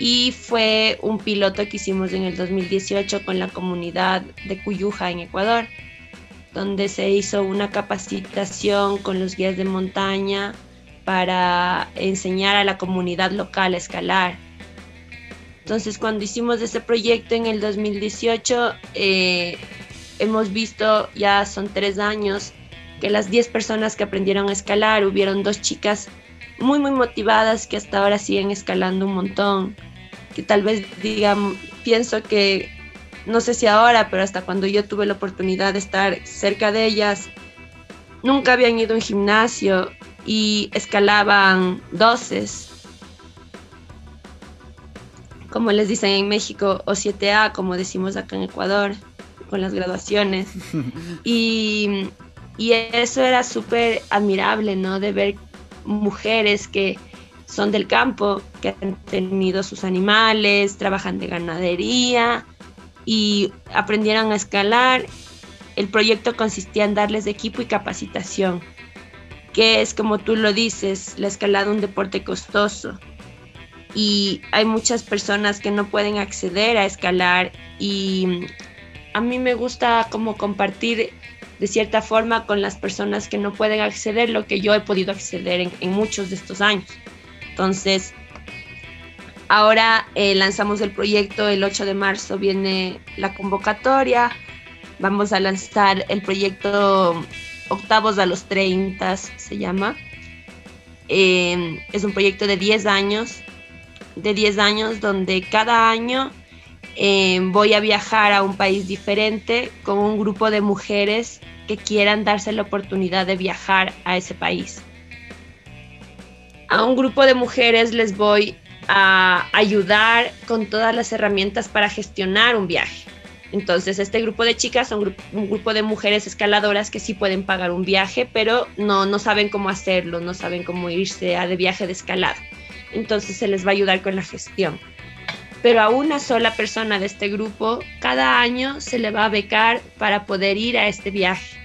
Y fue un piloto que hicimos en el 2018 con la comunidad de Cuyuja en Ecuador, donde se hizo una capacitación con los guías de montaña para enseñar a la comunidad local a escalar entonces, cuando hicimos ese proyecto en el 2018, eh, hemos visto, ya son tres años, que las 10 personas que aprendieron a escalar, hubieron dos chicas muy, muy motivadas que hasta ahora siguen escalando un montón, que tal vez digan, pienso que, no sé si ahora, pero hasta cuando yo tuve la oportunidad de estar cerca de ellas, nunca habían ido a un gimnasio y escalaban doces como les dicen en México, o 7A, como decimos acá en Ecuador, con las graduaciones. Y, y eso era súper admirable, ¿no? De ver mujeres que son del campo, que han tenido sus animales, trabajan de ganadería y aprendieron a escalar. El proyecto consistía en darles equipo y capacitación, que es como tú lo dices, la escalada un deporte costoso y hay muchas personas que no pueden acceder a escalar y a mí me gusta como compartir de cierta forma con las personas que no pueden acceder lo que yo he podido acceder en, muchos de estos años. Entonces, ahora eh, lanzamos el proyecto, el 8 de marzo viene la convocatoria, vamos a lanzar el proyecto Octavos a los 30, se llama. Eh, es un proyecto de 10 años de 10 años donde cada año eh, voy a viajar a un país diferente con un grupo de mujeres que quieran darse la oportunidad de viajar a ese país. A un grupo de mujeres les voy a ayudar con todas las herramientas para gestionar un viaje. Entonces, este grupo de chicas son un grupo de mujeres escaladoras que sí pueden pagar un viaje, pero no, no saben cómo hacerlo, no saben cómo irse a de viaje de escalada entonces se les va a ayudar con la gestión. Pero a una sola persona de este grupo, cada año se le va a becar para poder ir a este viaje.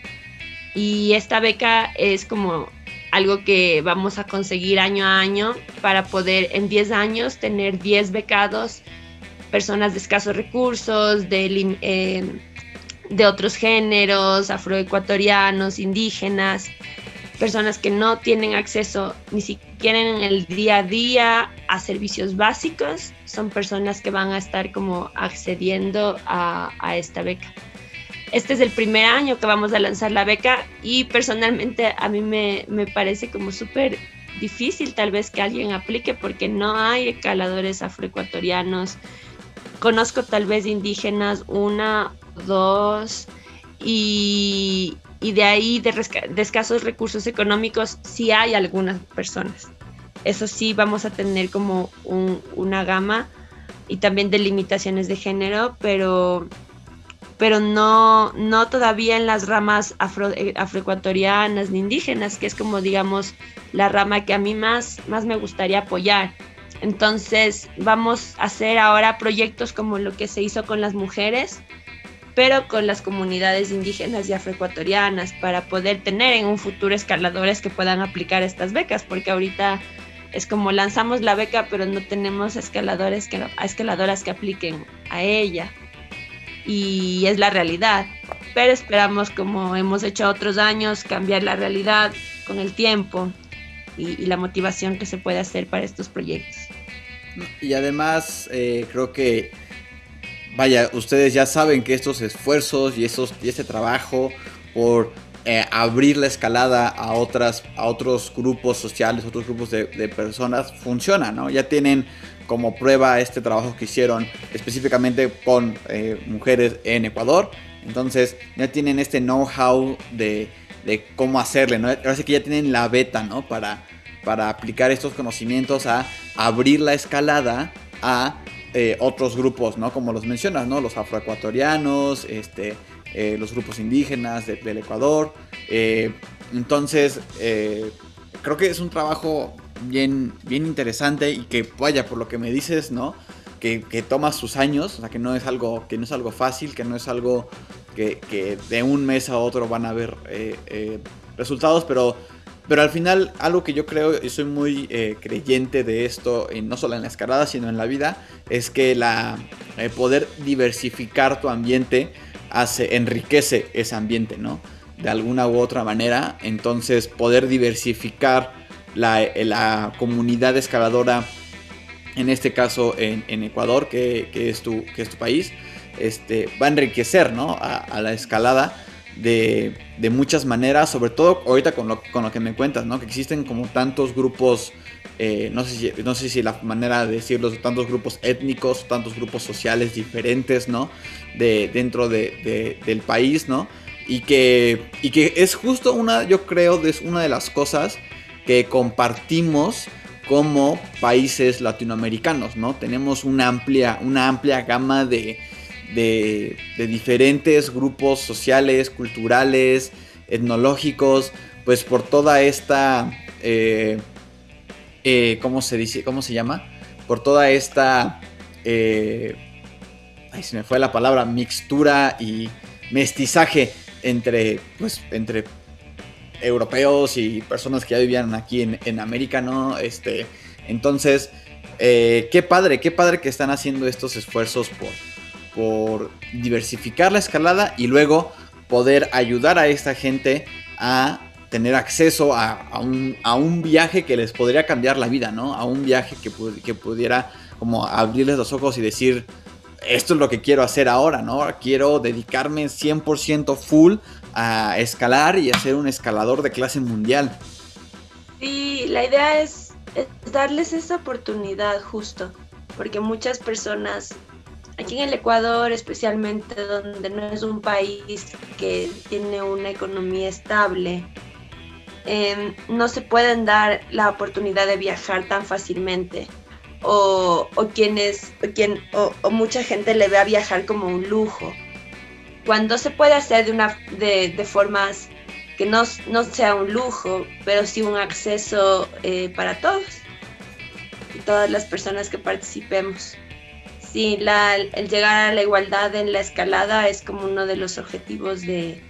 Y esta beca es como algo que vamos a conseguir año a año para poder en 10 años tener 10 becados, personas de escasos recursos, de, eh, de otros géneros, afroecuatorianos, indígenas, personas que no tienen acceso ni siquiera en el día a día a servicios básicos, son personas que van a estar como accediendo a, esta beca. Este es el primer año que vamos a lanzar la beca y personalmente a mí me, me parece como súper difícil tal vez que alguien aplique porque no hay escaladores afroecuatorianos. Conozco tal vez indígenas, una, dos, y, y de ahí de, escasos recursos económicos sí hay algunas personas. Eso sí vamos a tener como una gama y también de limitaciones de género, pero, pero no, no todavía en las ramas afro, eh, afroecuatorianas ni indígenas, que es como digamos la rama que a mí más, más me gustaría apoyar. Entonces vamos a hacer ahora proyectos como lo que se hizo con las mujeres, pero con las comunidades indígenas y afroecuatorianas para poder tener en un futuro escaladores que puedan aplicar estas becas, porque ahorita es como lanzamos la beca, pero no tenemos escaladores que, escaladoras que apliquen a ella. Y es la realidad. Pero esperamos, como hemos hecho otros años, cambiar la realidad con el tiempo y, la motivación que se puede hacer para estos proyectos. Y además, eh, creo que vaya, ustedes ya saben que estos esfuerzos y, y este trabajo por eh, abrir la escalada a, otras, a otros grupos sociales, otros grupos de, personas, funciona, ¿no? Ya tienen como prueba este trabajo que hicieron específicamente con eh, mujeres en Ecuador. Entonces ya tienen este know-how de, cómo hacerle, ¿no? Ahora sí que ya tienen la beta, ¿no? Para, para aplicar estos conocimientos a abrir la escalada a eh, otros grupos, ¿no? Como los mencionas, ¿no? Los afroecuatorianos, este, eh, los grupos indígenas del Ecuador. Eh, entonces, creo que es un trabajo bien, bien interesante y que, vaya, por lo que me dices, ¿no? Que, toma sus años, o sea, que no es algo, que no es algo fácil, que no es algo que, que de un mes a otro van a haber resultados, pero pero al final, algo que yo creo y soy muy eh, creyente de esto, y no solo en la escalada, sino en la vida, es que la, eh, poder diversificar tu ambiente hace, enriquece ese ambiente, ¿no? De alguna u otra manera. Entonces, poder diversificar la, eh, la comunidad escaladora, en este caso en, Ecuador, que, es tu, que es tu país, este, va a enriquecer, ¿no? a la escalada de, muchas maneras, sobre todo ahorita con lo, con lo que me cuentas, ¿no? Que existen como tantos grupos, eh, no, sé si, no sé si la manera de decirlo, tantos grupos étnicos, tantos grupos sociales diferentes, ¿no? De, dentro de, del país, ¿no? Y que, y que es justo una, yo creo, es una de las cosas que compartimos como países latinoamericanos, ¿no? Tenemos una amplia, una amplia gama de, de, diferentes grupos sociales, culturales, etnológicos, pues por toda esta, eh, eh, ¿cómo se dice? ¿Cómo se llama? Por toda esta, eh, ay, se me fue la palabra, mixtura y mestizaje entre, pues, entre europeos y personas que ya vivían aquí en, América, ¿no? Este, entonces, eh, qué padre, qué padre que están haciendo estos esfuerzos por, por diversificar la escalada y luego poder ayudar a esta gente a tener acceso a, un, viaje que les podría cambiar la vida, ¿no? A un viaje que, que pudiera como abrirles los ojos y decir, esto es lo que quiero hacer ahora, ¿no? Quiero dedicarme 100% full a escalar y a ser un escalador de clase mundial. Sí, la idea es, darles esa oportunidad justo, porque muchas personas aquí en el Ecuador, especialmente donde no es un país que tiene una economía estable, em, no se pueden dar la oportunidad de viajar tan fácilmente. O, quienes, quien, o mucha gente le ve a viajar como un lujo cuando se puede hacer de, una, de, formas que no, no, sea un lujo, pero sí un acceso eh, para todos y todas las personas que participemos. Sí, la, el llegar a la igualdad en la escalada es como uno de los objetivos de,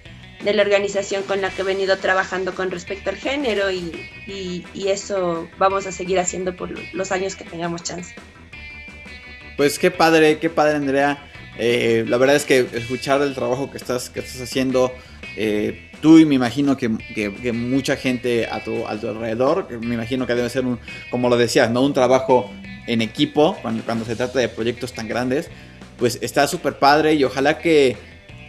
de la organización con la que he venido trabajando con respecto al género y, y, eso vamos a seguir haciendo por los años que tengamos chance. Pues qué padre, qué padre Andrea. Eh, la verdad es que escuchar el trabajo que estás, que estás haciendo, eh, tú y me imagino que, mucha gente a tu, alrededor, me imagino que debe ser un, como lo decías, ¿no? un trabajo en equipo cuando, se trata de proyectos tan grandes, pues está súper padre y ojalá que,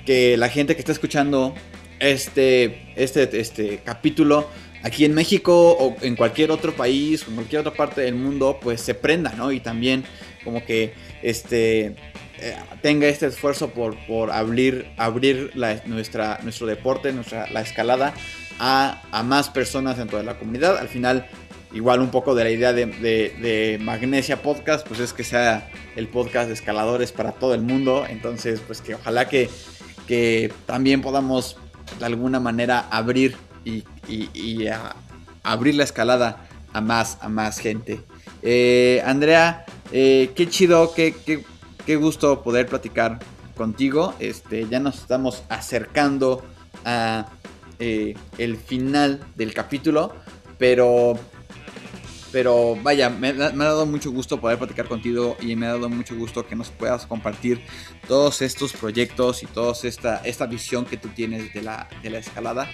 la gente que está escuchando este, este, este capítulo aquí en México o en cualquier otro país o en cualquier otra parte del mundo, pues se prenda, ¿no? Y también como que este eh, tenga este esfuerzo por, por abrir, abrir nuestra, nuestro deporte, nuestra, la escalada a, más personas dentro de la comunidad. Al final, igual un poco de la idea de, Magnesia Podcast, pues es que sea el podcast de escaladores para todo el mundo. Entonces, pues que ojalá que, que también podamos de alguna manera abrir y, abrir la escalada a más, a más gente. Eh, Andrea, eh, qué chido, qué, Qué gusto poder platicar contigo. Este, ya nos estamos acercando a eh, el final del capítulo, pero pero vaya, me, ha dado mucho gusto poder platicar contigo y me ha dado mucho gusto que nos puedas compartir todos estos proyectos y toda esta, esta visión que tú tienes de la, de la escalada.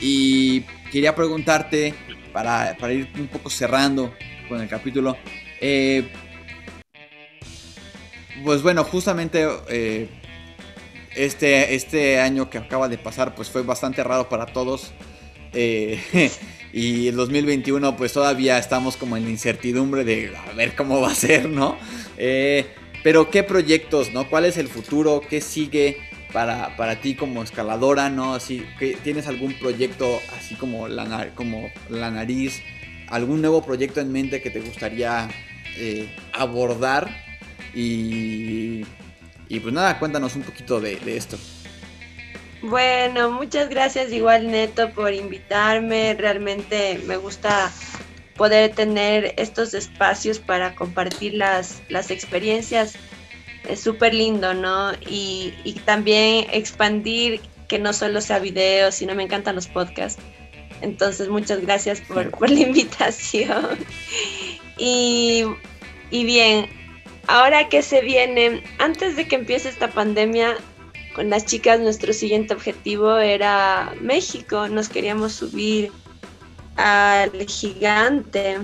Y quería preguntarte, para, para, ir un poco cerrando con el capítulo, eh, pues bueno, justamente eh, este, este año que acaba de pasar pues fue bastante raro para todos. Eh, y el 2021 pues todavía estamos como en la incertidumbre de a ver cómo va a ser, ¿no? Eh, pero qué proyectos, ¿no? ¿Cuál es el futuro? ¿Qué sigue para, para ti como escaladora, ¿no? Así, ¿Tienes algún proyecto así como la, como la nariz? ¿Algún nuevo proyecto en mente que te gustaría abordar? Y, pues nada, cuéntanos un poquito de, esto. Bueno, muchas gracias igual Neto por invitarme. Realmente me gusta poder tener estos espacios para compartir las, las experiencias. Es súper lindo, ¿no? Y, también expandir que no solo sea video, sino me encantan los podcasts. Entonces, muchas gracias por, por la invitación. Y, y bien, ahora que se viene, antes de que empiece esta pandemia, con las chicas nuestro siguiente objetivo era México. Nos queríamos subir al gigante,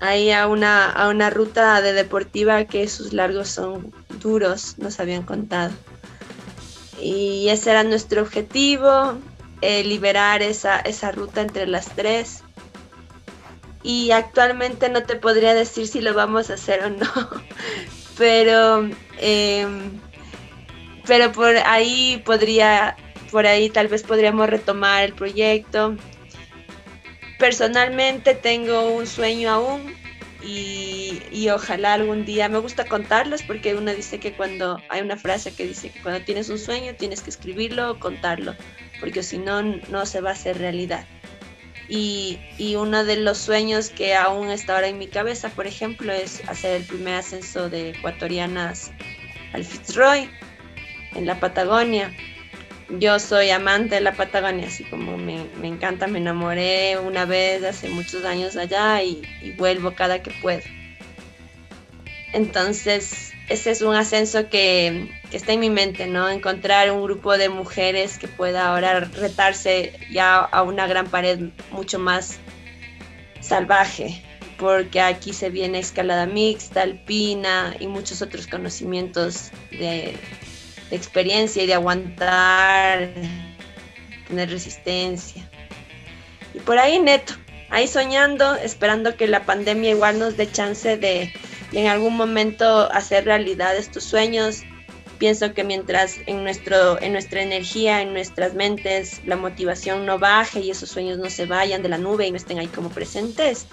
ahí a una, a una ruta de deportiva que sus largos son duros, nos habían contado. Y ese era nuestro objetivo, eh, liberar esa, esa ruta entre las tres y actualmente no te podría decir si lo vamos a hacer o no, pero, em, pero por ahí podría, por ahí tal vez podríamos retomar el proyecto. Personalmente tengo un sueño aún y, y, ojalá algún día, me gusta contarlos porque uno dice que cuando hay una frase que dice que cuando tienes un sueño tienes que escribirlo o contarlo, porque si no, no se va a hacer realidad. Y, y, uno de los sueños que aún está ahora en mi cabeza, por ejemplo, es hacer el primer ascenso de ecuatorianas al Fitzroy en la Patagonia. Yo soy amante de la Patagonia, así como me, me encanta, me enamoré una vez hace muchos años allá y, y vuelvo cada que puedo. Entonces, ese es un ascenso que, está en mi mente, ¿no? Encontrar un grupo de mujeres que pueda ahora retarse ya a una gran pared mucho más salvaje, porque aquí se viene escalada mixta, alpina y muchos otros conocimientos de, de experiencia y de aguantar, tener resistencia. Y por ahí neto, ahí soñando, esperando que la pandemia igual nos dé chance de en algún momento hacer realidad estos sueños. Pienso que mientras en, nuestro, en nuestra energía, en nuestras mentes, la motivación no baje y esos sueños no se vayan de la nube y no estén ahí como presentes,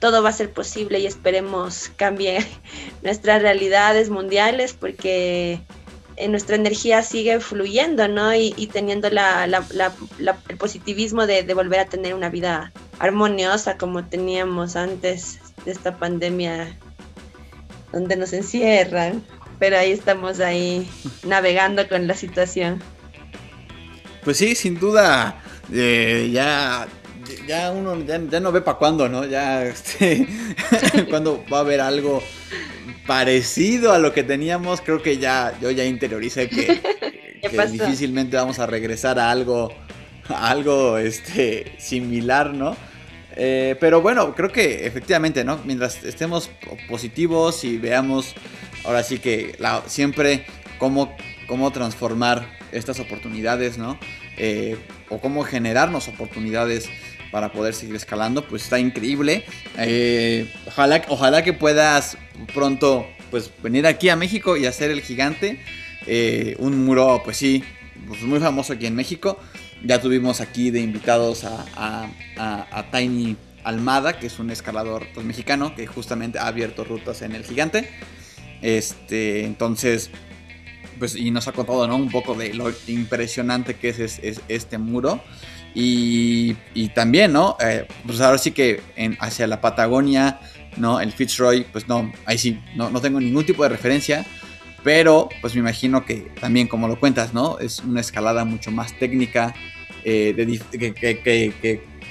todo va a ser posible y esperemos cambie nuestras realidades mundiales porque nuestra energía sigue fluyendo, ¿no? Y, teniendo la, el positivismo de, de, volver a tener una vida armoniosa como teníamos antes de esta pandemia donde nos encierran, pero ahí estamos ahí navegando con la situación. Pues sí, sin duda, eh, ya, ya uno ya, no ve para cuándo, ¿no? Ya, este, cuando va a haber algo parecido a lo que teníamos, creo que ya, yo ya interioricé que, que difícilmente vamos a regresar a algo, a algo, este, similar, ¿no? Eh, pero bueno, creo que efectivamente, ¿no? Mientras estemos positivos y veamos ahora sí que siempre cómo, cómo transformar estas oportunidades, ¿no? Eh, o cómo generarnos oportunidades para poder seguir escalando, pues está increíble. Eh, ojalá, ojalá que puedas pronto pues venir aquí a México y hacer el gigante. un muro, pues sí, pues muy famoso aquí en México. Ya tuvimos aquí de invitados a, Tiny Almada, que es un escalador pues, mexicano que justamente ha abierto rutas en el gigante. Este, entonces, pues, y nos ha contado ¿no? un poco de lo impresionante que es, este muro. Y, también, ¿no? Eh, pues ahora sí que en, hacia la Patagonia, ¿no? El Fitzroy, pues no, ahí sí, no, no tengo ningún tipo de referencia. Pero, pues me imagino que también, como lo cuentas, ¿no? Es una escalada mucho más técnica, eh,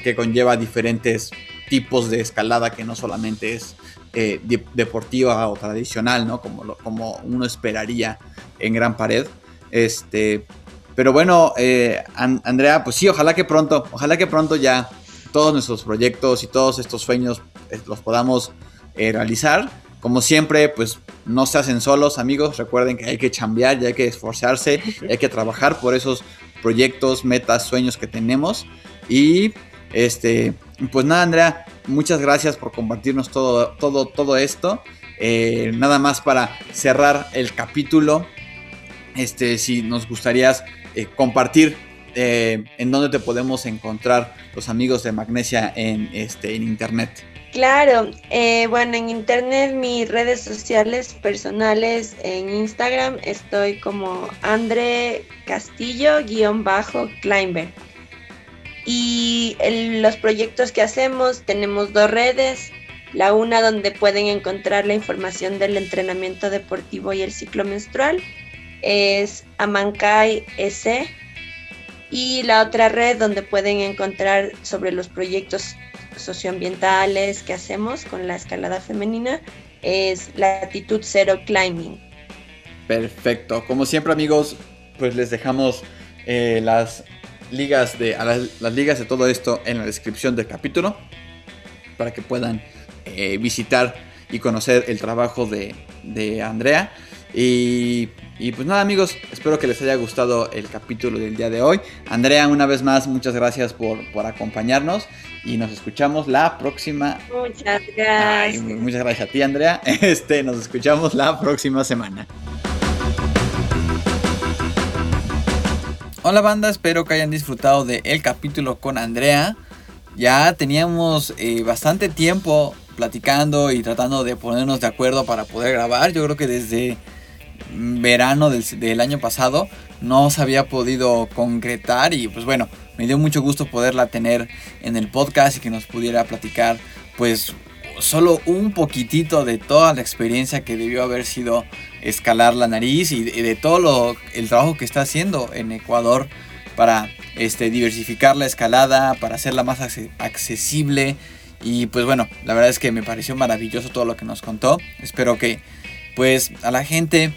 que, conlleva diferentes tipos de escalada que no solamente es eh, deportiva o tradicional, ¿no? Como, como uno esperaría en Gran Pared. Este, pero bueno, eh, Andrea, pues sí, ojalá que pronto, ojalá que pronto ya todos nuestros proyectos y todos estos sueños los podamos realizar como siempre, pues no se hacen solos, amigos. Recuerden que hay que chambear, y hay que esforzarse, hay que trabajar por esos proyectos, metas, sueños que tenemos. Y este, pues nada, Andrea, muchas gracias por compartirnos todo, todo, todo esto. Eh, nada más para cerrar el capítulo. Este, si nos gustaría eh, compartir eh, en dónde te podemos encontrar los amigos de Magnesia en, este, en internet. Claro, eh, bueno, en internet mis redes sociales personales, en Instagram estoy como Andre Castillo-Climber. Y los proyectos que hacemos, tenemos dos redes. La una donde pueden encontrar la información del entrenamiento deportivo y el ciclo menstrual es Amankai S. Y la otra red donde pueden encontrar sobre los proyectos socioambientales que hacemos con la escalada femenina es Latitud Cero Climbing. Perfecto. Como siempre amigos, pues les dejamos eh, las ligas de las, ligas de todo esto en la descripción del capítulo para que puedan eh, visitar y conocer el trabajo de, de Andrea. Y, y, pues nada amigos, espero que les haya gustado el capítulo del día de hoy. Andrea, una vez más, muchas gracias por, por acompañarnos y nos escuchamos la próxima. Muchas gracias. muchas gracias a ti, Andrea. Este, nos escuchamos la próxima semana. Hola banda, espero que hayan disfrutado del el capítulo con Andrea. Ya teníamos eh, bastante tiempo platicando y tratando de ponernos de acuerdo para poder grabar. Yo creo que desde verano del, año pasado no se había podido concretar y pues bueno, me dio mucho gusto poderla tener en el podcast y que nos pudiera platicar pues solo un poquitito de toda la experiencia que debió haber sido escalar la nariz y de, todo lo, el trabajo que está haciendo en Ecuador para este, diversificar la escalada, para hacerla más accesible. Y pues bueno, la verdad es que me pareció maravilloso todo lo que nos contó. Espero que pues a la gente,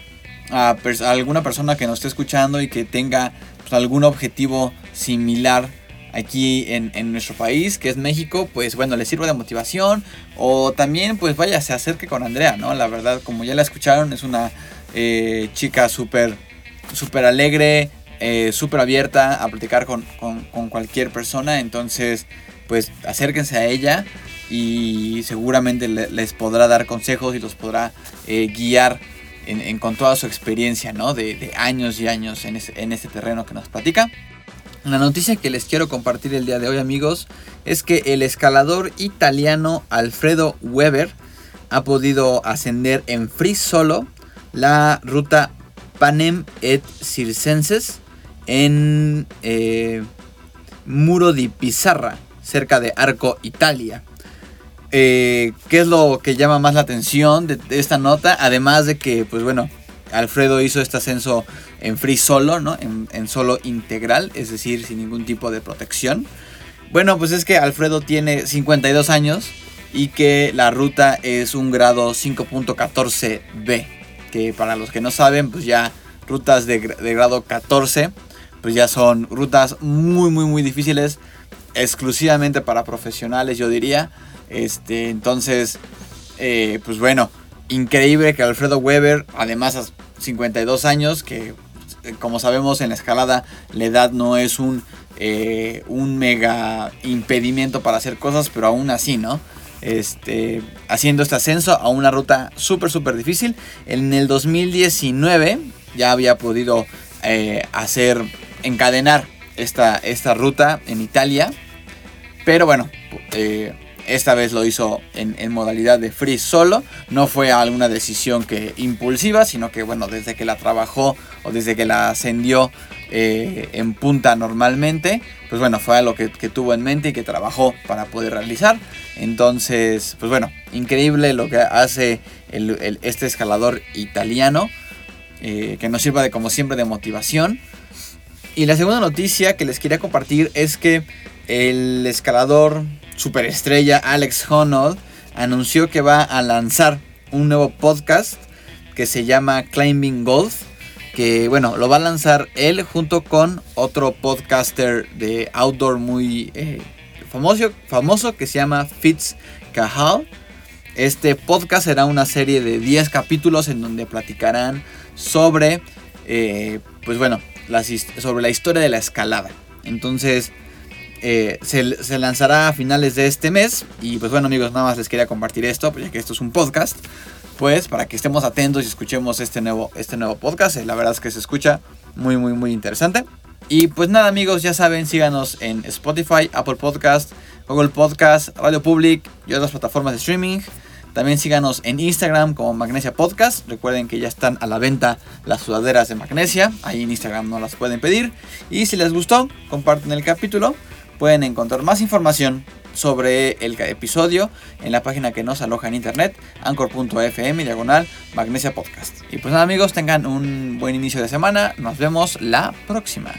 a, alguna persona que nos esté escuchando y que tenga pues, algún objetivo similar aquí en, nuestro país, que es México, pues bueno, le sirva de motivación. O también, pues vaya, se acerque con Andrea, ¿no? La verdad, como ya la escucharon, es una eh, chica súper, súper alegre, eh, súper abierta a platicar con, cualquier persona. Entonces, pues acérquense a ella y seguramente les podrá dar consejos y los podrá eh, guiar en, con toda su experiencia, ¿no? De, años y años en, este terreno que nos platica. La noticia que les quiero compartir el día de hoy amigos es que el escalador italiano Alfredo Weber ha podido ascender en free solo la ruta Panem et Circenses en eh, Muro di Pizarra, cerca de Arco, Italia. Eh, ¿Qué es lo que llama más la atención de, de, esta nota? Además de que, pues bueno, Alfredo hizo este ascenso en free solo, ¿no? En, solo integral, es decir, sin ningún tipo de protección. Bueno, pues es que Alfredo tiene 52 años y que la ruta es un grado 5.14b, que para los que no saben, pues ya rutas de, grado 14, pues ya son rutas muy, muy, muy difíciles, exclusivamente para profesionales, yo diría. Este, entonces, eh, pues bueno, increíble que Alfredo Weber, además a 52 años, que como sabemos en la escalada la edad no es un, eh, un mega impedimento para hacer cosas, pero aún así, ¿no? Este, haciendo este ascenso a una ruta súper, súper difícil. En el 2019 ya había podido eh, hacer, encadenar esta, esta ruta en Italia. Pero bueno, eh, esta vez lo hizo en, modalidad de free solo. No fue alguna decisión que impulsiva, sino que bueno, desde que la trabajó o desde que la ascendió eh, en punta normalmente, pues bueno, fue algo que, tuvo en mente y que trabajó para poder realizar. Entonces, pues bueno, increíble lo que hace este escalador italiano, eh, que nos sirva de como siempre de motivación. Y la segunda noticia que les quería compartir es que el escalador superestrella Alex Honnold anunció que va a lanzar un nuevo podcast que se llama Climbing Golf. Que bueno, lo va a lanzar él junto con otro podcaster de outdoor muy eh, famoso, que se llama Fitz Cahal. Este podcast será una serie de 10 capítulos en donde platicarán sobre, eh, pues bueno, sobre la historia de la escalada. Entonces, eh, se, lanzará a finales de este mes. Y pues bueno amigos, nada más les quería compartir esto, pues ya que esto es un podcast. Pues para que estemos atentos y escuchemos este nuevo, este nuevo podcast. Eh, la verdad es que se escucha muy muy muy interesante. Y pues nada amigos, ya saben, síganos en Spotify, Apple Podcast, Google Podcast, Radio Public y otras plataformas de streaming. También síganos en Instagram como Magnesia Podcast. Recuerden que ya están a la venta las sudaderas de Magnesia. Ahí en Instagram no las pueden pedir. Y si les gustó, comparten el capítulo pueden encontrar más información sobre el episodio en la página que nos aloja en internet, anchor.fm diagonal magnesia podcast. Y pues nada amigos, tengan un buen inicio de semana, nos vemos la próxima.